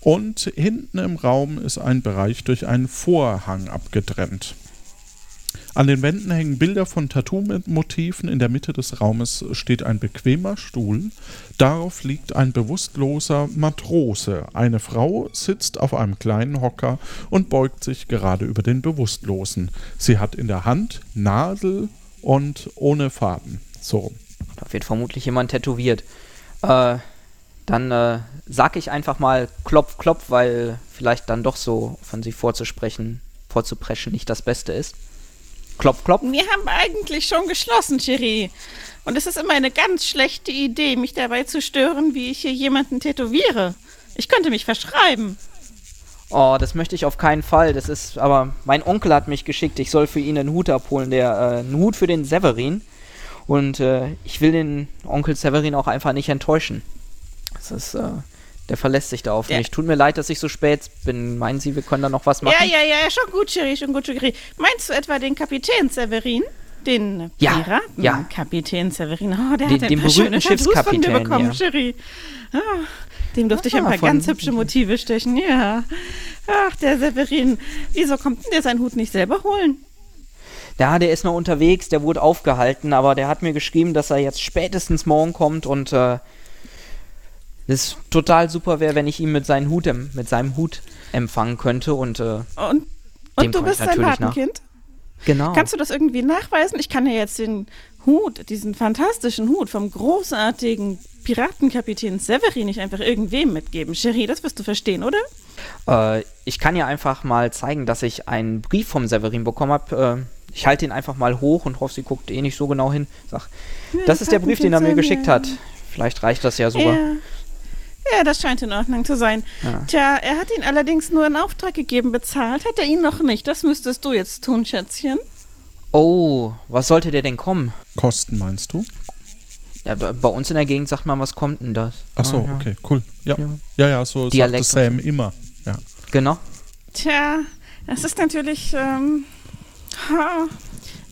und hinten im Raum ist ein Bereich durch einen Vorhang abgetrennt. An den Wänden hängen Bilder von Tattoo-Motiven. In der Mitte des Raumes steht ein bequemer Stuhl. Darauf liegt ein bewusstloser Matrose. Eine Frau sitzt auf einem kleinen Hocker und beugt sich gerade über den Bewusstlosen. Sie hat in der Hand Nadel und ohne Faden. So. Da wird vermutlich jemand tätowiert. Äh, dann äh, sag ich einfach mal klopf, klopf, weil vielleicht dann doch so von sie vorzusprechen, vorzupreschen nicht das Beste ist. Klopf, klopf. Wir haben eigentlich schon geschlossen, Cherie. Und es ist immer eine ganz schlechte Idee, mich dabei zu stören, wie ich hier jemanden tätowiere. Ich könnte mich verschreiben. Oh, das möchte ich auf keinen Fall. Das ist, aber mein Onkel hat mich geschickt, ich soll für ihn einen Hut abholen, der, äh, einen Hut für den Severin. Und äh, ich will den Onkel Severin auch einfach nicht enttäuschen. Das ist, äh, der verlässt sich da auf mich. Tut mir leid, dass ich so spät bin. Meinen Sie, wir können da noch was machen? Ja, ja, ja, schon gut, Cherie, schon gut, Cherie. Meinst du etwa den Kapitän Severin? Den Ja, Piraten? ja. Kapitän Severin. Oh, der Den- hat ein den paar schöne Tattoos von mir Schiffskapitän, bekommen, ja. Ah, dem durfte ich ein Ah, paar von- ganz hübsche Motive stechen, ja. Ach, der Severin. Wieso kommt denn der seinen Hut nicht selber holen? Ja, der ist noch unterwegs, der wurde aufgehalten, aber der hat mir geschrieben, dass er jetzt spätestens morgen kommt und äh, es total super wäre, wenn ich ihn mit, seinen Hut, mit seinem Hut empfangen könnte und äh, Und, und du bist sein nach. Patenkind? genau. Kannst du das irgendwie nachweisen? Ich kann ja jetzt den Hut, diesen fantastischen Hut vom großartigen Piratenkapitän Severin nicht einfach irgendwem mitgeben? Cherie, das wirst du verstehen, oder? Äh, ich kann ja einfach mal zeigen, dass ich einen Brief vom Severin bekommen habe. Äh, ich halte ihn einfach mal hoch und hoffe, sie guckt eh nicht so genau hin. Sag, das ist der Brief, den er mir geschickt hat. Vielleicht reicht das ja sogar. Ja. Ja, das scheint in Ordnung zu sein. Ja. Tja, er hat ihn allerdings nur in Auftrag gegeben. Bezahlt hat er ihn noch nicht. Das müsstest du jetzt tun, Schätzchen. Oh, was sollte der denn kommen? Kosten meinst du? Ja, bei uns in der Gegend sagt man, was kommt denn das? Ach so, Ah, ja. okay, cool. Ja, Ja. ja, ja, so Dialekt sagt Sam immer. Ja. Genau. Tja, das ist natürlich ähm, ha,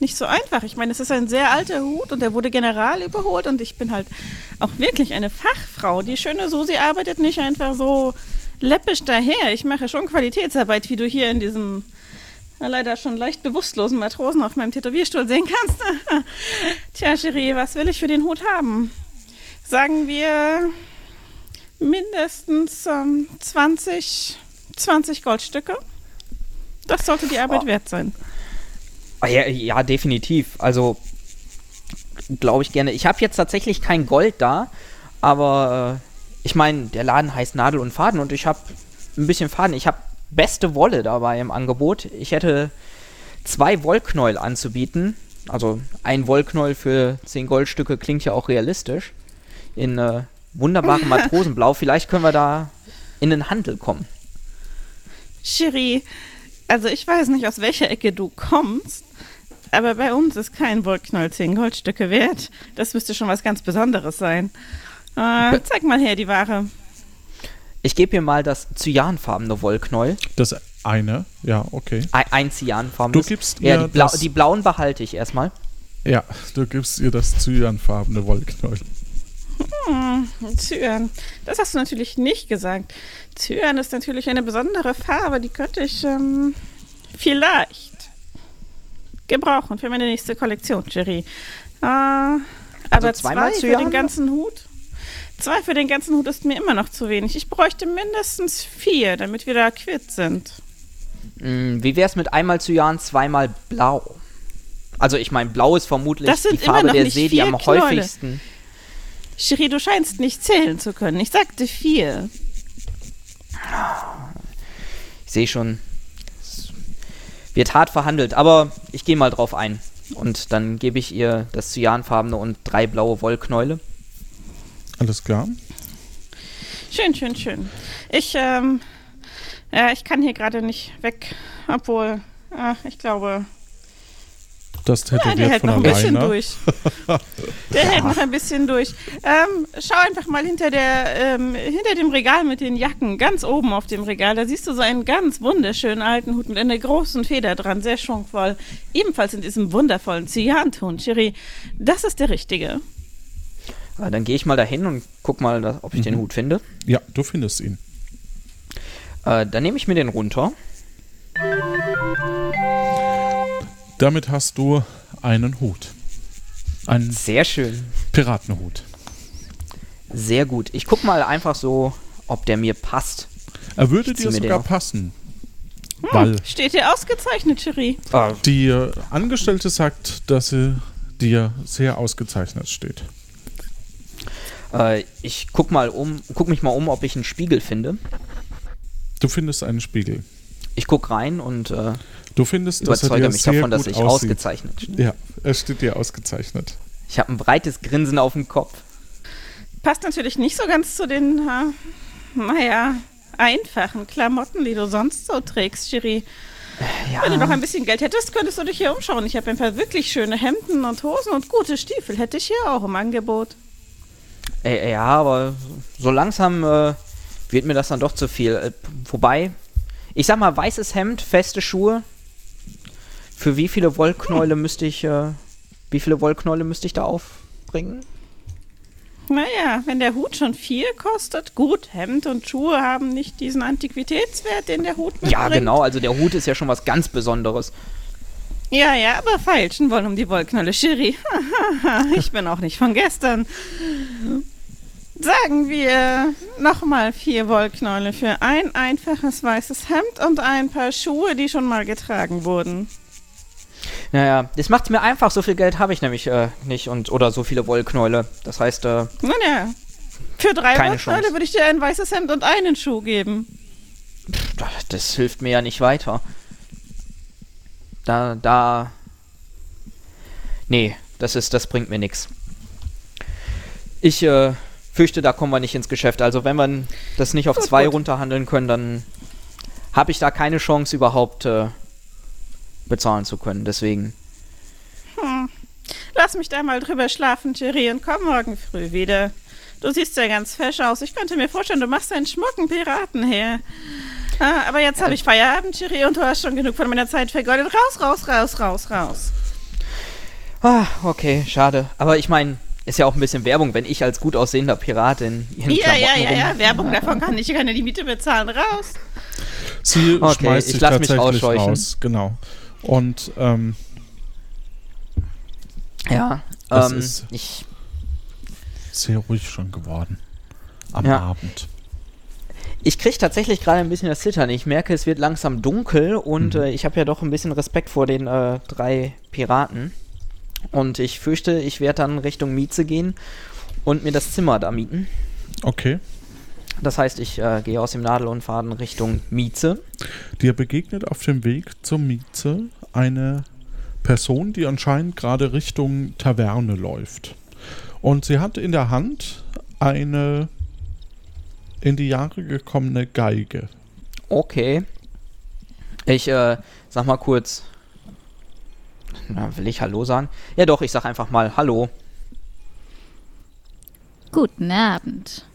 nicht so einfach. Ich meine, es ist ein sehr alter Hut und der wurde general überholt und ich bin halt auch wirklich eine Fachfrau. Die schöne Susi arbeitet nicht einfach so läppisch daher. Ich mache schon Qualitätsarbeit, wie du hier in diesem leider schon leicht bewusstlosen Matrosen auf meinem Tätowierstuhl sehen kannst. Tja, Cherie, was will ich für den Hut haben? Sagen wir mindestens ähm, 20, 20 Goldstücke. Das sollte die Arbeit Oh. wert sein. Ah, Ja, ja, definitiv. Also, glaube ich gerne. Ich habe jetzt tatsächlich kein Gold da, aber äh, ich meine, der Laden heißt Nadel und Faden und ich habe ein bisschen Faden. Ich habe beste Wolle dabei im Angebot. Ich hätte zwei Wollknäuel anzubieten. Also ein Wollknäuel für 10 Goldstücke klingt ja auch realistisch. In äh, wunderbarem Matrosenblau. Vielleicht können wir da in den Handel kommen. Cherie, also ich weiß nicht, aus welcher Ecke du kommst, aber bei uns ist kein Wollknäuel 10 Goldstücke wert. Das müsste schon was ganz Besonderes sein. Äh, zeig mal her die Ware. Ich gebe hier mal das cyanfarbene Wollknäuel. Das eine, ja, okay. Ein, ein cyanfarbenes. Du gibst ja, ihr die, Blau, das- die blauen behalte ich erstmal. Ja, du gibst ihr das cyanfarbene Wollknäuel. Hm, Zyan. Das hast du natürlich nicht gesagt. Zyan ist natürlich eine besondere Farbe, die könnte ich ähm, vielleicht gebrauchen für meine nächste Kollektion, Jerry. Äh, aber Also zwei für den ganzen Hut? Zwei für den ganzen Hut ist mir immer noch zu wenig. Ich bräuchte mindestens vier, damit wir da quitt sind. Hm, wie wäre es mit einmal Cyan, zweimal blau? Also ich meine, blau ist vermutlich die Farbe der See, die am Knäule. häufigsten. Cherie, du scheinst nicht zählen zu können. Ich sagte vier. Ich sehe schon, es wird hart verhandelt, aber ich gehe mal drauf ein. Und dann gebe ich ihr das cyanfarbene und drei blaue Wollknäule. Alles klar? Schön, schön, schön. Ich, ähm, ja, ich kann hier gerade nicht weg, obwohl, ach, ich glaube, Das ja, der tätowiert hält von noch ein bisschen alleine. durch. Der hält noch ein bisschen durch. Ähm, schau einfach mal hinter der, ähm, hinter dem Regal mit den Jacken, ganz oben auf dem Regal, da siehst du so einen ganz wunderschönen alten Hut mit einer großen Feder dran, sehr schwungvoll. Ebenfalls in diesem wundervollen Cyanton, Cherie. Das ist der richtige. Äh, dann gehe ich mal dahin und guck mal, ob ich Mhm. den Hut finde. Ja, du findest ihn. Äh, dann nehme ich mir den runter. Damit hast du einen Hut. Einen Sehr schön. Piratenhut. Sehr gut. Ich guck mal einfach so, ob der mir passt. Er würde dir sogar passen. Weil Steht dir ausgezeichnet, Cherie. die äh, Angestellte sagt, dass sie dir sehr ausgezeichnet steht. Äh, ich guck mal um, guck mich mal um, ob ich einen Spiegel finde. Du findest einen Spiegel. Ich guck rein und äh, Du findest, dass er überzeuge dir mich sehr davon, dass gut ich aussieht. ausgezeichnet bin. Ja, er steht dir ausgezeichnet. Ich habe ein breites Grinsen auf dem Kopf. Passt natürlich nicht so ganz zu den, äh, naja, einfachen Klamotten, die du sonst so trägst, Cherie. Ja, Wenn du noch ein bisschen Geld hättest, könntest du dich hier umschauen. Ich habe ein paar wirklich schöne Hemden und Hosen und gute Stiefel. Hätte ich hier auch im Angebot. äh, ja, aber so langsam äh, wird mir das dann doch zu viel. Äh, wobei, ich sag mal, weißes Hemd, feste Schuhe. Für wie viele Wollknäule müsste ich, äh, wie viele Wollknäule müsste ich da aufbringen? Naja, wenn der Hut schon viel kostet, gut, Hemd und Schuhe haben nicht diesen Antiquitätswert, den der Hut mitbringt. Ja, genau, also der Hut ist ja schon was ganz Besonderes. Ja, ja, aber feilschen wollen um die Wollknolle, Schiri. ich bin auch nicht von gestern. Sagen wir nochmal vier Wollknäule für ein einfaches weißes Hemd und ein paar Schuhe, die schon mal getragen wurden. Naja, das macht mir einfach, so viel Geld habe ich nämlich äh, nicht und oder so viele Wollknäule. Das heißt, äh, Nun ja, Für drei Chance. würde ich dir ein weißes Hemd und einen Schuh geben. Das hilft mir ja nicht weiter. Da, da. Nee, das ist, das bringt mir nichts. Ich äh, fürchte, da kommen wir nicht ins Geschäft. Also wenn wir das nicht auf Gut, zwei gut. runterhandeln können, dann habe ich da keine Chance überhaupt äh, bezahlen zu können. Deswegen. Hm. Lass mich da mal drüber schlafen, Thierry, und komm morgen früh wieder. Du siehst ja ganz fesch aus. Ich könnte mir vorstellen, du machst einen schmucken Piraten her. Ah, aber jetzt habe ich Feierabend, Thierry, und du hast schon genug von meiner Zeit vergeudet. Raus, raus, raus, raus, raus. Ah, okay, schade. Aber ich meine, ist ja auch ein bisschen Werbung, wenn ich als gut aussehender Pirat in ihren Ja, ja, Klamotten ja, rum- ja, Werbung davon kann ich keine die Miete bezahlen. Raus. Sie Okay, schmeißt ich sich lass mich ausscheuchen. raus. Genau. Und ähm, Ja, Das ähm, ist- ich sehr ruhig schon geworden. Am Ja. Abend. Ich kriege tatsächlich gerade ein bisschen das Zittern. Ich merke, es wird langsam dunkel und Mhm. äh, ich habe ja doch ein bisschen Respekt vor den äh, drei Piraten. Und ich fürchte, ich werde dann Richtung Mieze gehen und mir das Zimmer da mieten. Okay. Das heißt, ich äh, gehe aus dem Nadel und Faden Richtung Mieze. Dir begegnet auf dem Weg zur Mieze eine Person, die anscheinend gerade Richtung Taverne läuft. Und sie hat in der Hand eine in die Jahre gekommene Geige. Okay. Ich äh, sag mal kurz. Na, will ich Hallo sagen? Ja, doch, ich sag einfach mal Hallo. Guten Abend.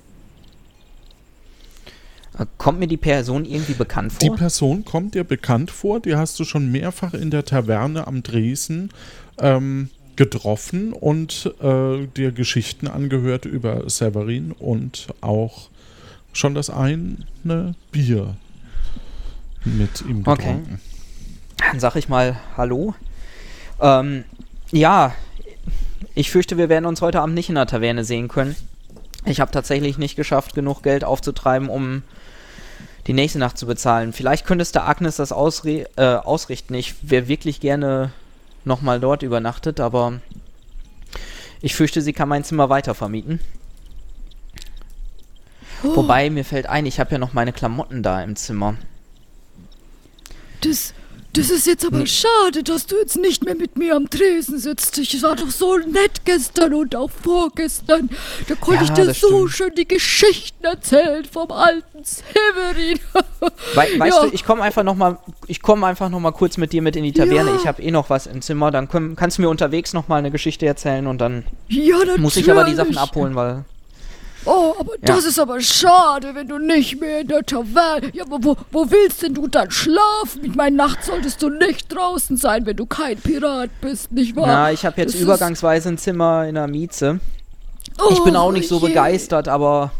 Kommt mir die Person irgendwie bekannt Die vor? Person kommt dir bekannt vor, die hast du schon mehrfach in der Taverne am Dresden ähm, getroffen und äh, dir Geschichten angehört über Severin und auch schon das eine Bier mit ihm Okay. getrunken. Dann sag ich mal Hallo. Ähm, ja, ich fürchte, wir werden uns heute Abend nicht in der Taverne sehen können. Ich habe tatsächlich nicht geschafft, genug Geld aufzutreiben, um die nächste Nacht zu bezahlen. Vielleicht könntest du Agnes das ausre äh, ausrichten. Ich wäre wirklich gerne nochmal dort übernachtet, aber ich fürchte, sie kann mein Zimmer weiter vermieten. Wobei, mir fällt ein, ich habe ja noch meine Klamotten da im Zimmer. Das, das ist jetzt aber schade, dass du jetzt nicht mehr mit mir am Tresen sitzt. Ich war doch so nett gestern und auch vorgestern. Da konnte Ja, ich dir so stimmt. schön die Geschichten erzählen vom alten Severin. Wei weißt Ja. du, ich komme einfach noch mal, ich komme einfach noch mal kurz mit dir mit in die Taverne. Ja. Ich habe eh noch was im Zimmer. Dann können, kannst du mir unterwegs noch mal eine Geschichte erzählen und dann muss ich aber die Sachen abholen, weil Oh, aber das ist aber schade, wenn du nicht mehr in der Taverne. Ja, aber wo, wo willst denn du dann schlafen? Ich meine, nachts solltest du nicht draußen sein, wenn du kein Pirat bist, nicht wahr? na, ich habe jetzt Das übergangsweise ein Zimmer in der Mieze. Ich Oh, bin auch nicht so je. begeistert, aber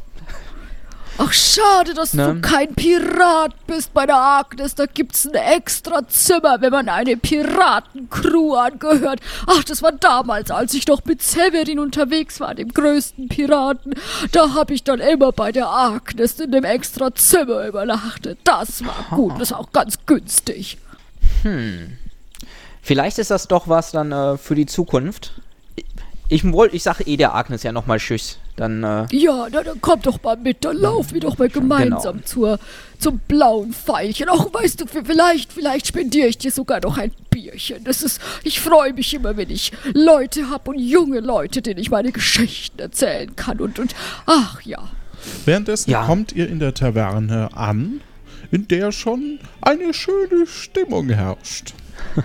Ach, schade, dass Ne? du kein Pirat bist bei der Agnes. Da gibt's ein extra Zimmer, wenn man eine Piratencrew angehört. Ach, das war damals, als ich noch mit Severin unterwegs war, dem größten Piraten. Da hab ich dann immer bei der Agnes in dem extra Zimmer übernachtet. Das war gut, das ist auch ganz günstig. vielleicht ist das doch was dann äh, für die Zukunft. Ich, wollte, ich sage eh der Agnes ja noch mal Tschüss. Dann äh, Ja, na, dann komm doch mal mit, dann laufen wir doch mal gemeinsam Genau. zur, zum blauen Pfeilchen. Auch weißt du, vielleicht, vielleicht spendiere ich dir sogar noch ein Bierchen. Das ist, ich freue mich immer, wenn ich Leute hab und junge Leute, denen ich meine Geschichten erzählen kann. Und, und, ach ja. Währenddessen Ja. kommt ihr in der Taverne an, in der schon eine schöne Stimmung herrscht.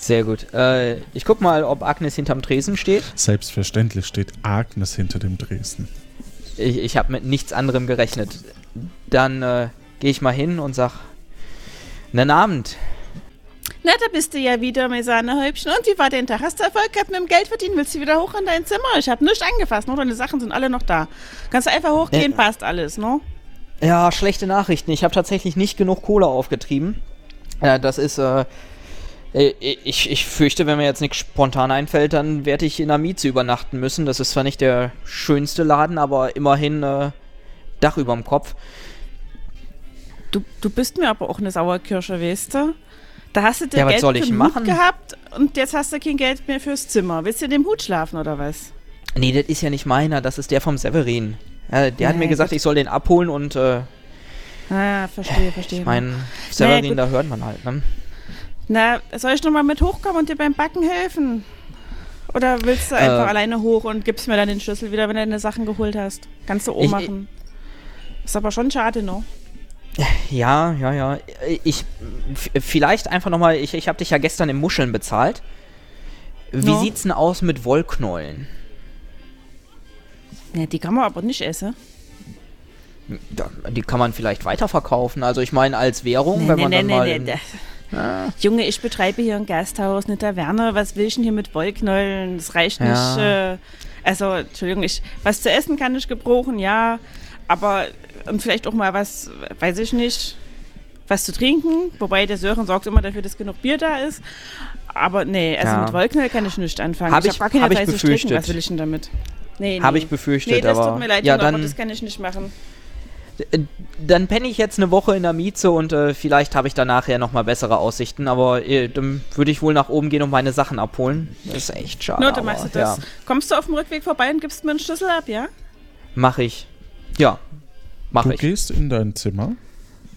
sehr gut. Äh, ich guck mal, ob Agnes hinterm Tresen steht. Selbstverständlich steht Agnes hinter dem Dresden. Ich, ich habe mit nichts anderem gerechnet. Dann äh, gehe ich mal hin und sag, Guten Abend. Na, da bist du ja wieder, mein Sahnehäubchen. Und wie war dein Tag? Hast du Erfolg gehabt mit dem Geld verdienen? Willst du wieder hoch in dein Zimmer? Ich habe nichts angefasst, nur deine Sachen sind alle noch da. Kannst du einfach hochgehen, Ja. passt alles, ne? Ja, schlechte Nachrichten. Ich habe tatsächlich nicht genug Kohle aufgetrieben. Äh, das ist, äh, ich, ich fürchte, wenn mir jetzt nichts spontan einfällt, dann werde ich in der Mieze übernachten müssen. Das ist zwar nicht der schönste Laden, aber immerhin äh, Dach überm Kopf. Du, du bist mir aber auch eine Sauerkirsche, weißt du? Da hast du dir Ja, Geld soll für? Hut gehabt und jetzt hast du kein Geld mehr fürs Zimmer. Willst du in dem Hut schlafen oder was? Nee, das ist ja nicht meiner, das ist der vom Severin. Ja, der hat Ja, mir gesagt, gut. ich soll den abholen und äh, Ah, verstehe, verstehe. ich meine, Severin, gut. da hört man halt, ne? Na, soll ich nochmal mit hochkommen und dir beim Backen helfen? Oder willst du einfach Äh. alleine hoch und gibst mir dann den Schlüssel wieder, wenn du deine Sachen geholt hast? Kannst du Ich- machen. Ist aber schon schade, ne? Ja, ja, ja. Ich, vielleicht einfach nochmal, ich, ich habe dich ja gestern im Muscheln bezahlt. Wie No. sieht's denn aus mit Wollknäulen? Ja, die kann man aber nicht essen. Die kann man vielleicht weiterverkaufen. Also ich meine als Währung, wenn man dann mal... in- Junge, ich betreibe hier ein Gasthaus, eine Taverne. Was will ich denn hier mit Wollknäueln? Das reicht Ja. nicht. Äh, also, Entschuldigung, ich, was zu essen kann ich gebrauchen, ja. Aber, und vielleicht auch mal was, weiß ich nicht, was zu trinken. Wobei der Sören sorgt immer dafür, dass genug Bier da ist. Aber nee, also Ja. mit Wollknäuel kann ich nicht anfangen. Hab ich ich- habe gar keine hab ich Zeit zu stricken. befürchtet. Was will ich denn damit? Nee, Habe nee. ich befürchtet, Nee, das aber... tut mir leid, ja, aber dann, das kann ich nicht machen. Äh, dann penne ich jetzt eine Woche in der Mieze und äh, vielleicht habe ich dann nachher nochmal bessere Aussichten. Aber äh, dann würde ich wohl nach oben gehen und meine Sachen abholen. Das ist echt schade. No, dann machst du das. Ja, Kommst du auf dem Rückweg vorbei und gibst mir einen Schlüssel ab, ja? mach ich. Ja, mach Du ich. gehst in dein Zimmer.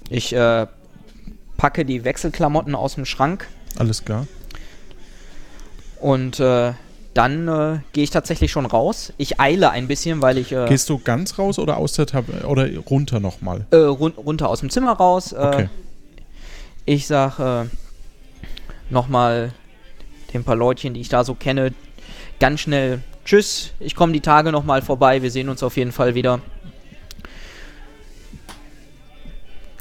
Ich äh, packe die Wechselklamotten aus dem Schrank Alles klar. und äh, dann äh, gehe ich tatsächlich schon raus. Ich eile ein bisschen, weil ich äh, Gehst du ganz raus oder aus der Tab oder runter nochmal? äh, run runter aus dem Zimmer raus. Äh, Okay. Ich sag äh, nochmal den paar Leutchen, die ich da so kenne, ganz schnell Tschüss. Ich komme die Tage nochmal vorbei. Wir sehen uns auf jeden Fall wieder.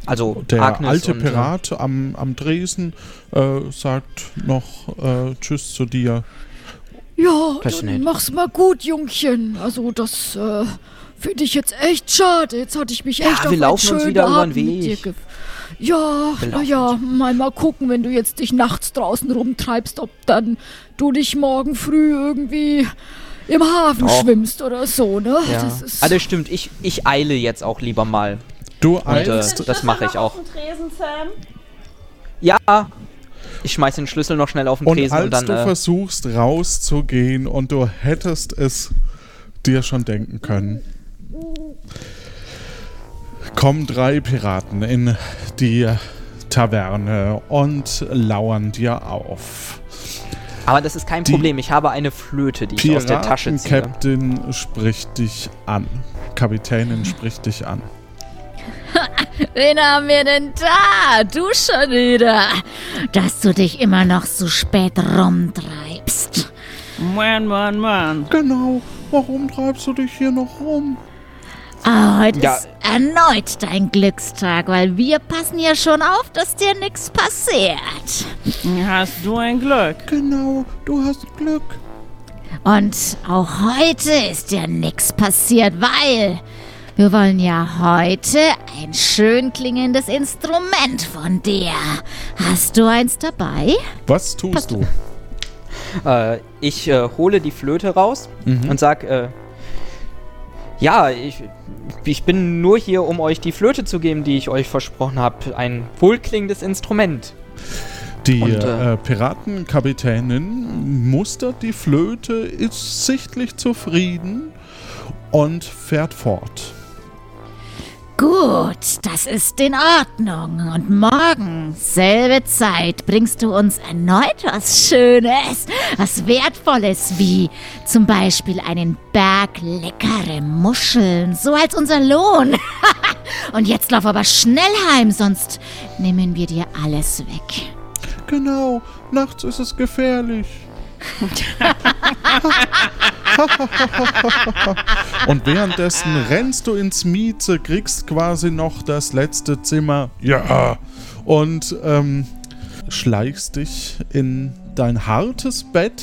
Also Der Agnes alte und, äh, Pirat am, am Dresen äh, sagt noch Tschüss zu dir. Ja, dann mach's mal gut, Jungchen. Also das äh, finde ich jetzt echt schade. Jetzt hatte ich mich Ja, echt wir auf einen laufen uns schönen wieder über den Abend mit dir Weg. Ja, Wir na laufen ja, mal, mal gucken, wenn du jetzt dich nachts draußen rumtreibst, ob dann du dich morgen früh irgendwie im Hafen Doch. schwimmst oder so, ne? ja. Das ist, Ah, das stimmt. Ich, ich eile jetzt auch lieber mal. Du Und, äh, eilst, das mache ich auch. Tresen, Sam? Ja. Ich schmeiß den Schlüssel noch schnell auf den und Tresen als und dann. du äh, versuchst rauszugehen und du hättest es dir schon denken können, kommen drei Piraten in die Taverne und lauern dir auf. aber das ist kein die Problem. Ich habe eine Flöte, die ich aus der Tasche ziehe. Piraten-Captain spricht dich an. Kapitänin spricht dich an. Wen haben wir denn da? Du schon wieder. Dass du dich immer noch so spät rumtreibst. Mann, Mann, Mann. Genau. Warum treibst du dich hier noch rum? Ah, heute Ja. ist erneut dein Glückstag, weil wir passen ja schon auf, dass dir nichts passiert. Hast du ein Glück? Genau, du hast Glück. Und auch heute ist dir nichts passiert, weil wir wollen ja heute ein schön klingendes Instrument von dir. Hast du eins dabei? Was tust du? Äh, ich äh, hole die Flöte raus Mhm. und sag, äh, ja, ich, ich bin nur hier, um euch die Flöte zu geben, die ich euch versprochen habe. Ein wohlklingendes Instrument. Die Und, äh, äh, Piratenkapitänin mustert die Flöte, ist sichtlich zufrieden und fährt fort. Gut, das ist in Ordnung. Und morgen, selbe Zeit, bringst du uns erneut was Schönes, was Wertvolles, wie zum Beispiel einen Berg leckere Muscheln, so als unser Lohn. Und jetzt lauf aber schnell heim, sonst nehmen wir dir alles weg. Genau, nachts ist es gefährlich. und währenddessen rennst du ins Mieze, kriegst quasi noch das letzte Zimmer. Ja. Und ähm, schleichst dich in dein hartes Bett,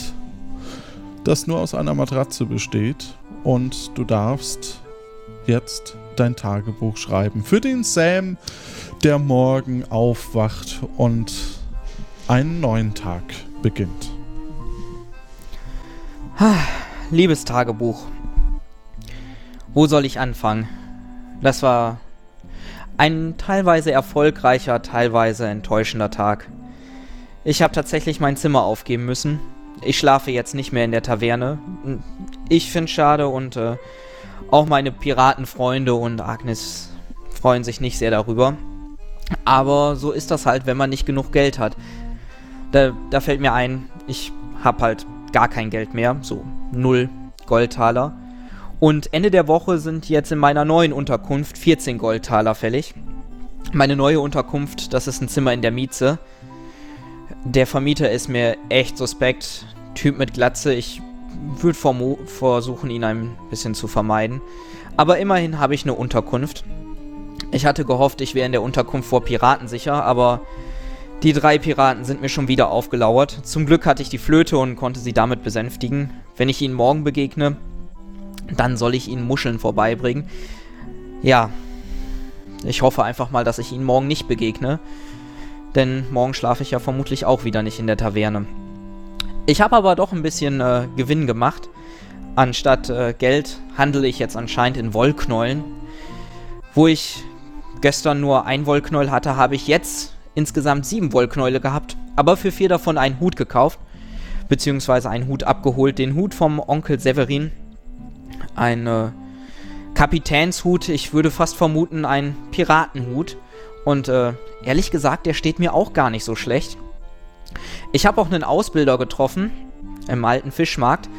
das nur aus einer Matratze besteht. Und du darfst jetzt dein Tagebuch schreiben. Für den Sam, der morgen aufwacht und einen neuen Tag beginnt. Liebes Tagebuch. Wo soll ich anfangen? Das war ein teilweise erfolgreicher, teilweise enttäuschender Tag. Ich habe tatsächlich mein Zimmer aufgeben müssen. Ich schlafe jetzt nicht mehr in der Taverne. Ich finde es schade und äh, auch meine Piratenfreunde und Agnes freuen sich nicht sehr darüber. Aber so ist das halt, wenn man nicht genug Geld hat. Da, da fällt mir ein, ich habe halt gar kein Geld mehr, so null Goldtaler. Und Ende der Woche sind jetzt in meiner neuen Unterkunft 14 Goldtaler fällig. Meine neue Unterkunft, das ist ein Zimmer in der Mieze. Der Vermieter ist mir echt suspekt. Typ mit Glatze. Ich würde versuchen, ihn ein bisschen zu vermeiden. Aber immerhin habe ich eine Unterkunft. Ich hatte gehofft, ich wäre in der Unterkunft vor Piraten sicher, aber die drei Piraten sind mir schon wieder aufgelauert. Zum Glück hatte ich die Flöte und konnte sie damit besänftigen. Wenn ich ihnen morgen begegne, dann soll ich ihnen Muscheln vorbeibringen. Ja, ich hoffe einfach mal, dass ich ihnen morgen nicht begegne. Denn morgen schlafe ich ja vermutlich auch wieder nicht in der Taverne. Ich habe aber doch ein bisschen äh, Gewinn gemacht. Anstatt äh, Geld handle ich jetzt anscheinend in Wollknäulen. Wo ich gestern nur ein Wollknäuel hatte, habe ich jetzt insgesamt sieben Wollknäule gehabt. Aber für vier davon einen Hut gekauft. Beziehungsweise einen Hut abgeholt. Den Hut vom Onkel Severin. Ein äh, Kapitänshut. Ich würde fast vermuten, ein Piratenhut. Und äh, ehrlich gesagt, der steht mir auch gar nicht so schlecht. Ich habe auch einen Ausbilder getroffen im alten Fischmarkt,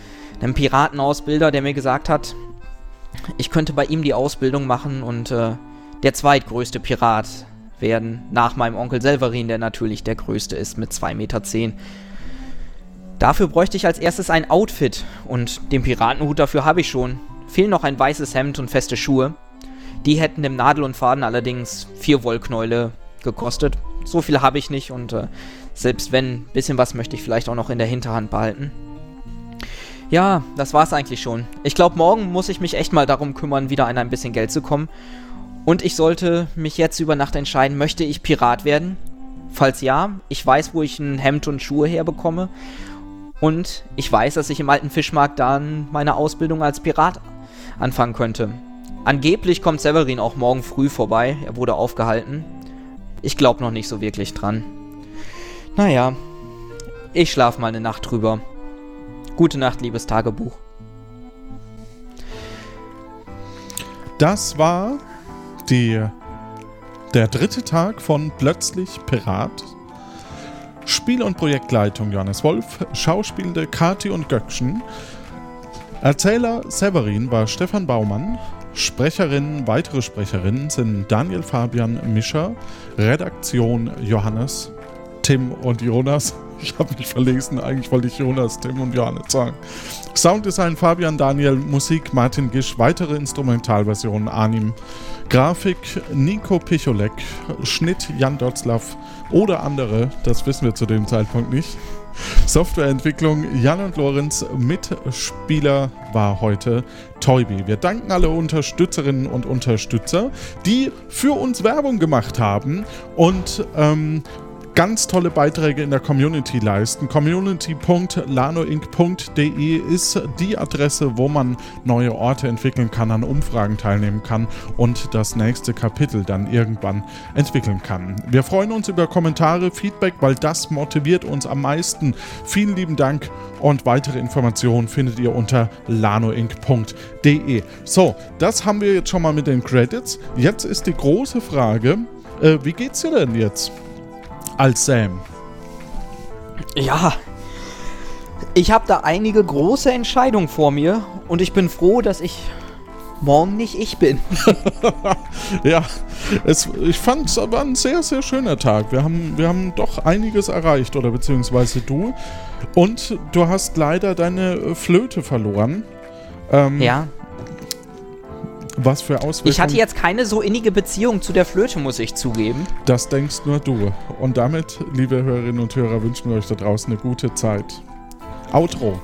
einen Piratenausbilder, der mir gesagt hat, ich könnte bei ihm die Ausbildung machen und äh, der zweitgrößte Pirat werden, nach meinem Onkel Selverin, der natürlich der größte ist mit 2,10 Meter. Dafür bräuchte ich als erstes ein Outfit und den Piratenhut dafür habe ich schon. Fehlen noch ein weißes Hemd und feste Schuhe. Die hätten dem Nadel und Faden allerdings vier Wollknäule gekostet. So viel habe ich nicht und äh, selbst wenn, ein bisschen was möchte ich vielleicht auch noch in der Hinterhand behalten. Ja, das war's eigentlich schon. Ich glaube, morgen muss ich mich echt mal darum kümmern, wieder an ein bisschen Geld zu kommen. Und ich sollte mich jetzt über Nacht entscheiden, möchte ich Pirat werden? Falls ja, ich weiß, wo ich ein Hemd und Schuhe herbekomme. Und ich weiß, dass ich im alten Fischmarkt dann meine Ausbildung als Pirat anfangen könnte. Angeblich kommt Severin auch morgen früh vorbei. Er wurde aufgehalten. Ich glaube noch nicht so wirklich dran. Naja, ich schlaf mal eine Nacht drüber. Gute Nacht, liebes Tagebuch. Das war die, der dritte Tag von Plötzlich Pirat. Spiel- und Projektleitung Johannes Wolf, Schauspielende Kati und Göckchen. Erzähler Severin war Stefan Baumann. Sprecherinnen, weitere Sprecherinnen sind Daniel Fabian Mischer, Redaktion Johannes Tim und Jonas. Ich habe mich verlesen, eigentlich wollte ich Jonas, Tim und Johannes sagen. Sounddesign Fabian Daniel, Musik Martin Gisch, weitere Instrumentalversionen Anim, Grafik Nico Picholek, Schnitt Jan Dotzlaff oder andere, das wissen wir zu dem Zeitpunkt nicht. Softwareentwicklung Jan und Lorenz, Mitspieler war heute Toybi. Wir danken alle Unterstützerinnen und Unterstützer, die für uns Werbung gemacht haben und ähm, ganz tolle Beiträge in der Community leisten. Community.lanoinc.de ist die Adresse, wo man neue Orte entwickeln kann, an Umfragen teilnehmen kann und das nächste Kapitel dann irgendwann entwickeln kann. Wir freuen uns über Kommentare, Feedback, weil das motiviert uns am meisten. Vielen lieben Dank und weitere Informationen findet ihr unter lanoinc.de. So, das haben wir jetzt schon mal mit den Credits. Jetzt ist die große Frage, äh, wie geht's dir denn jetzt? Als Sam. Ja, ich habe da einige große Entscheidungen vor mir und ich bin froh, dass ich morgen nicht ich bin. ja, es, ich fand es war ein sehr, sehr schöner Tag. Wir haben, wir haben doch einiges erreicht, oder beziehungsweise du. Und du hast leider deine Flöte verloren. Ähm, ja. Was für Auswirkungen. Ich hatte jetzt keine so innige Beziehung zu der Flöte, muss ich zugeben. Das denkst nur du. Und damit, liebe Hörerinnen und Hörer, wünschen wir euch da draußen eine gute Zeit. Outro.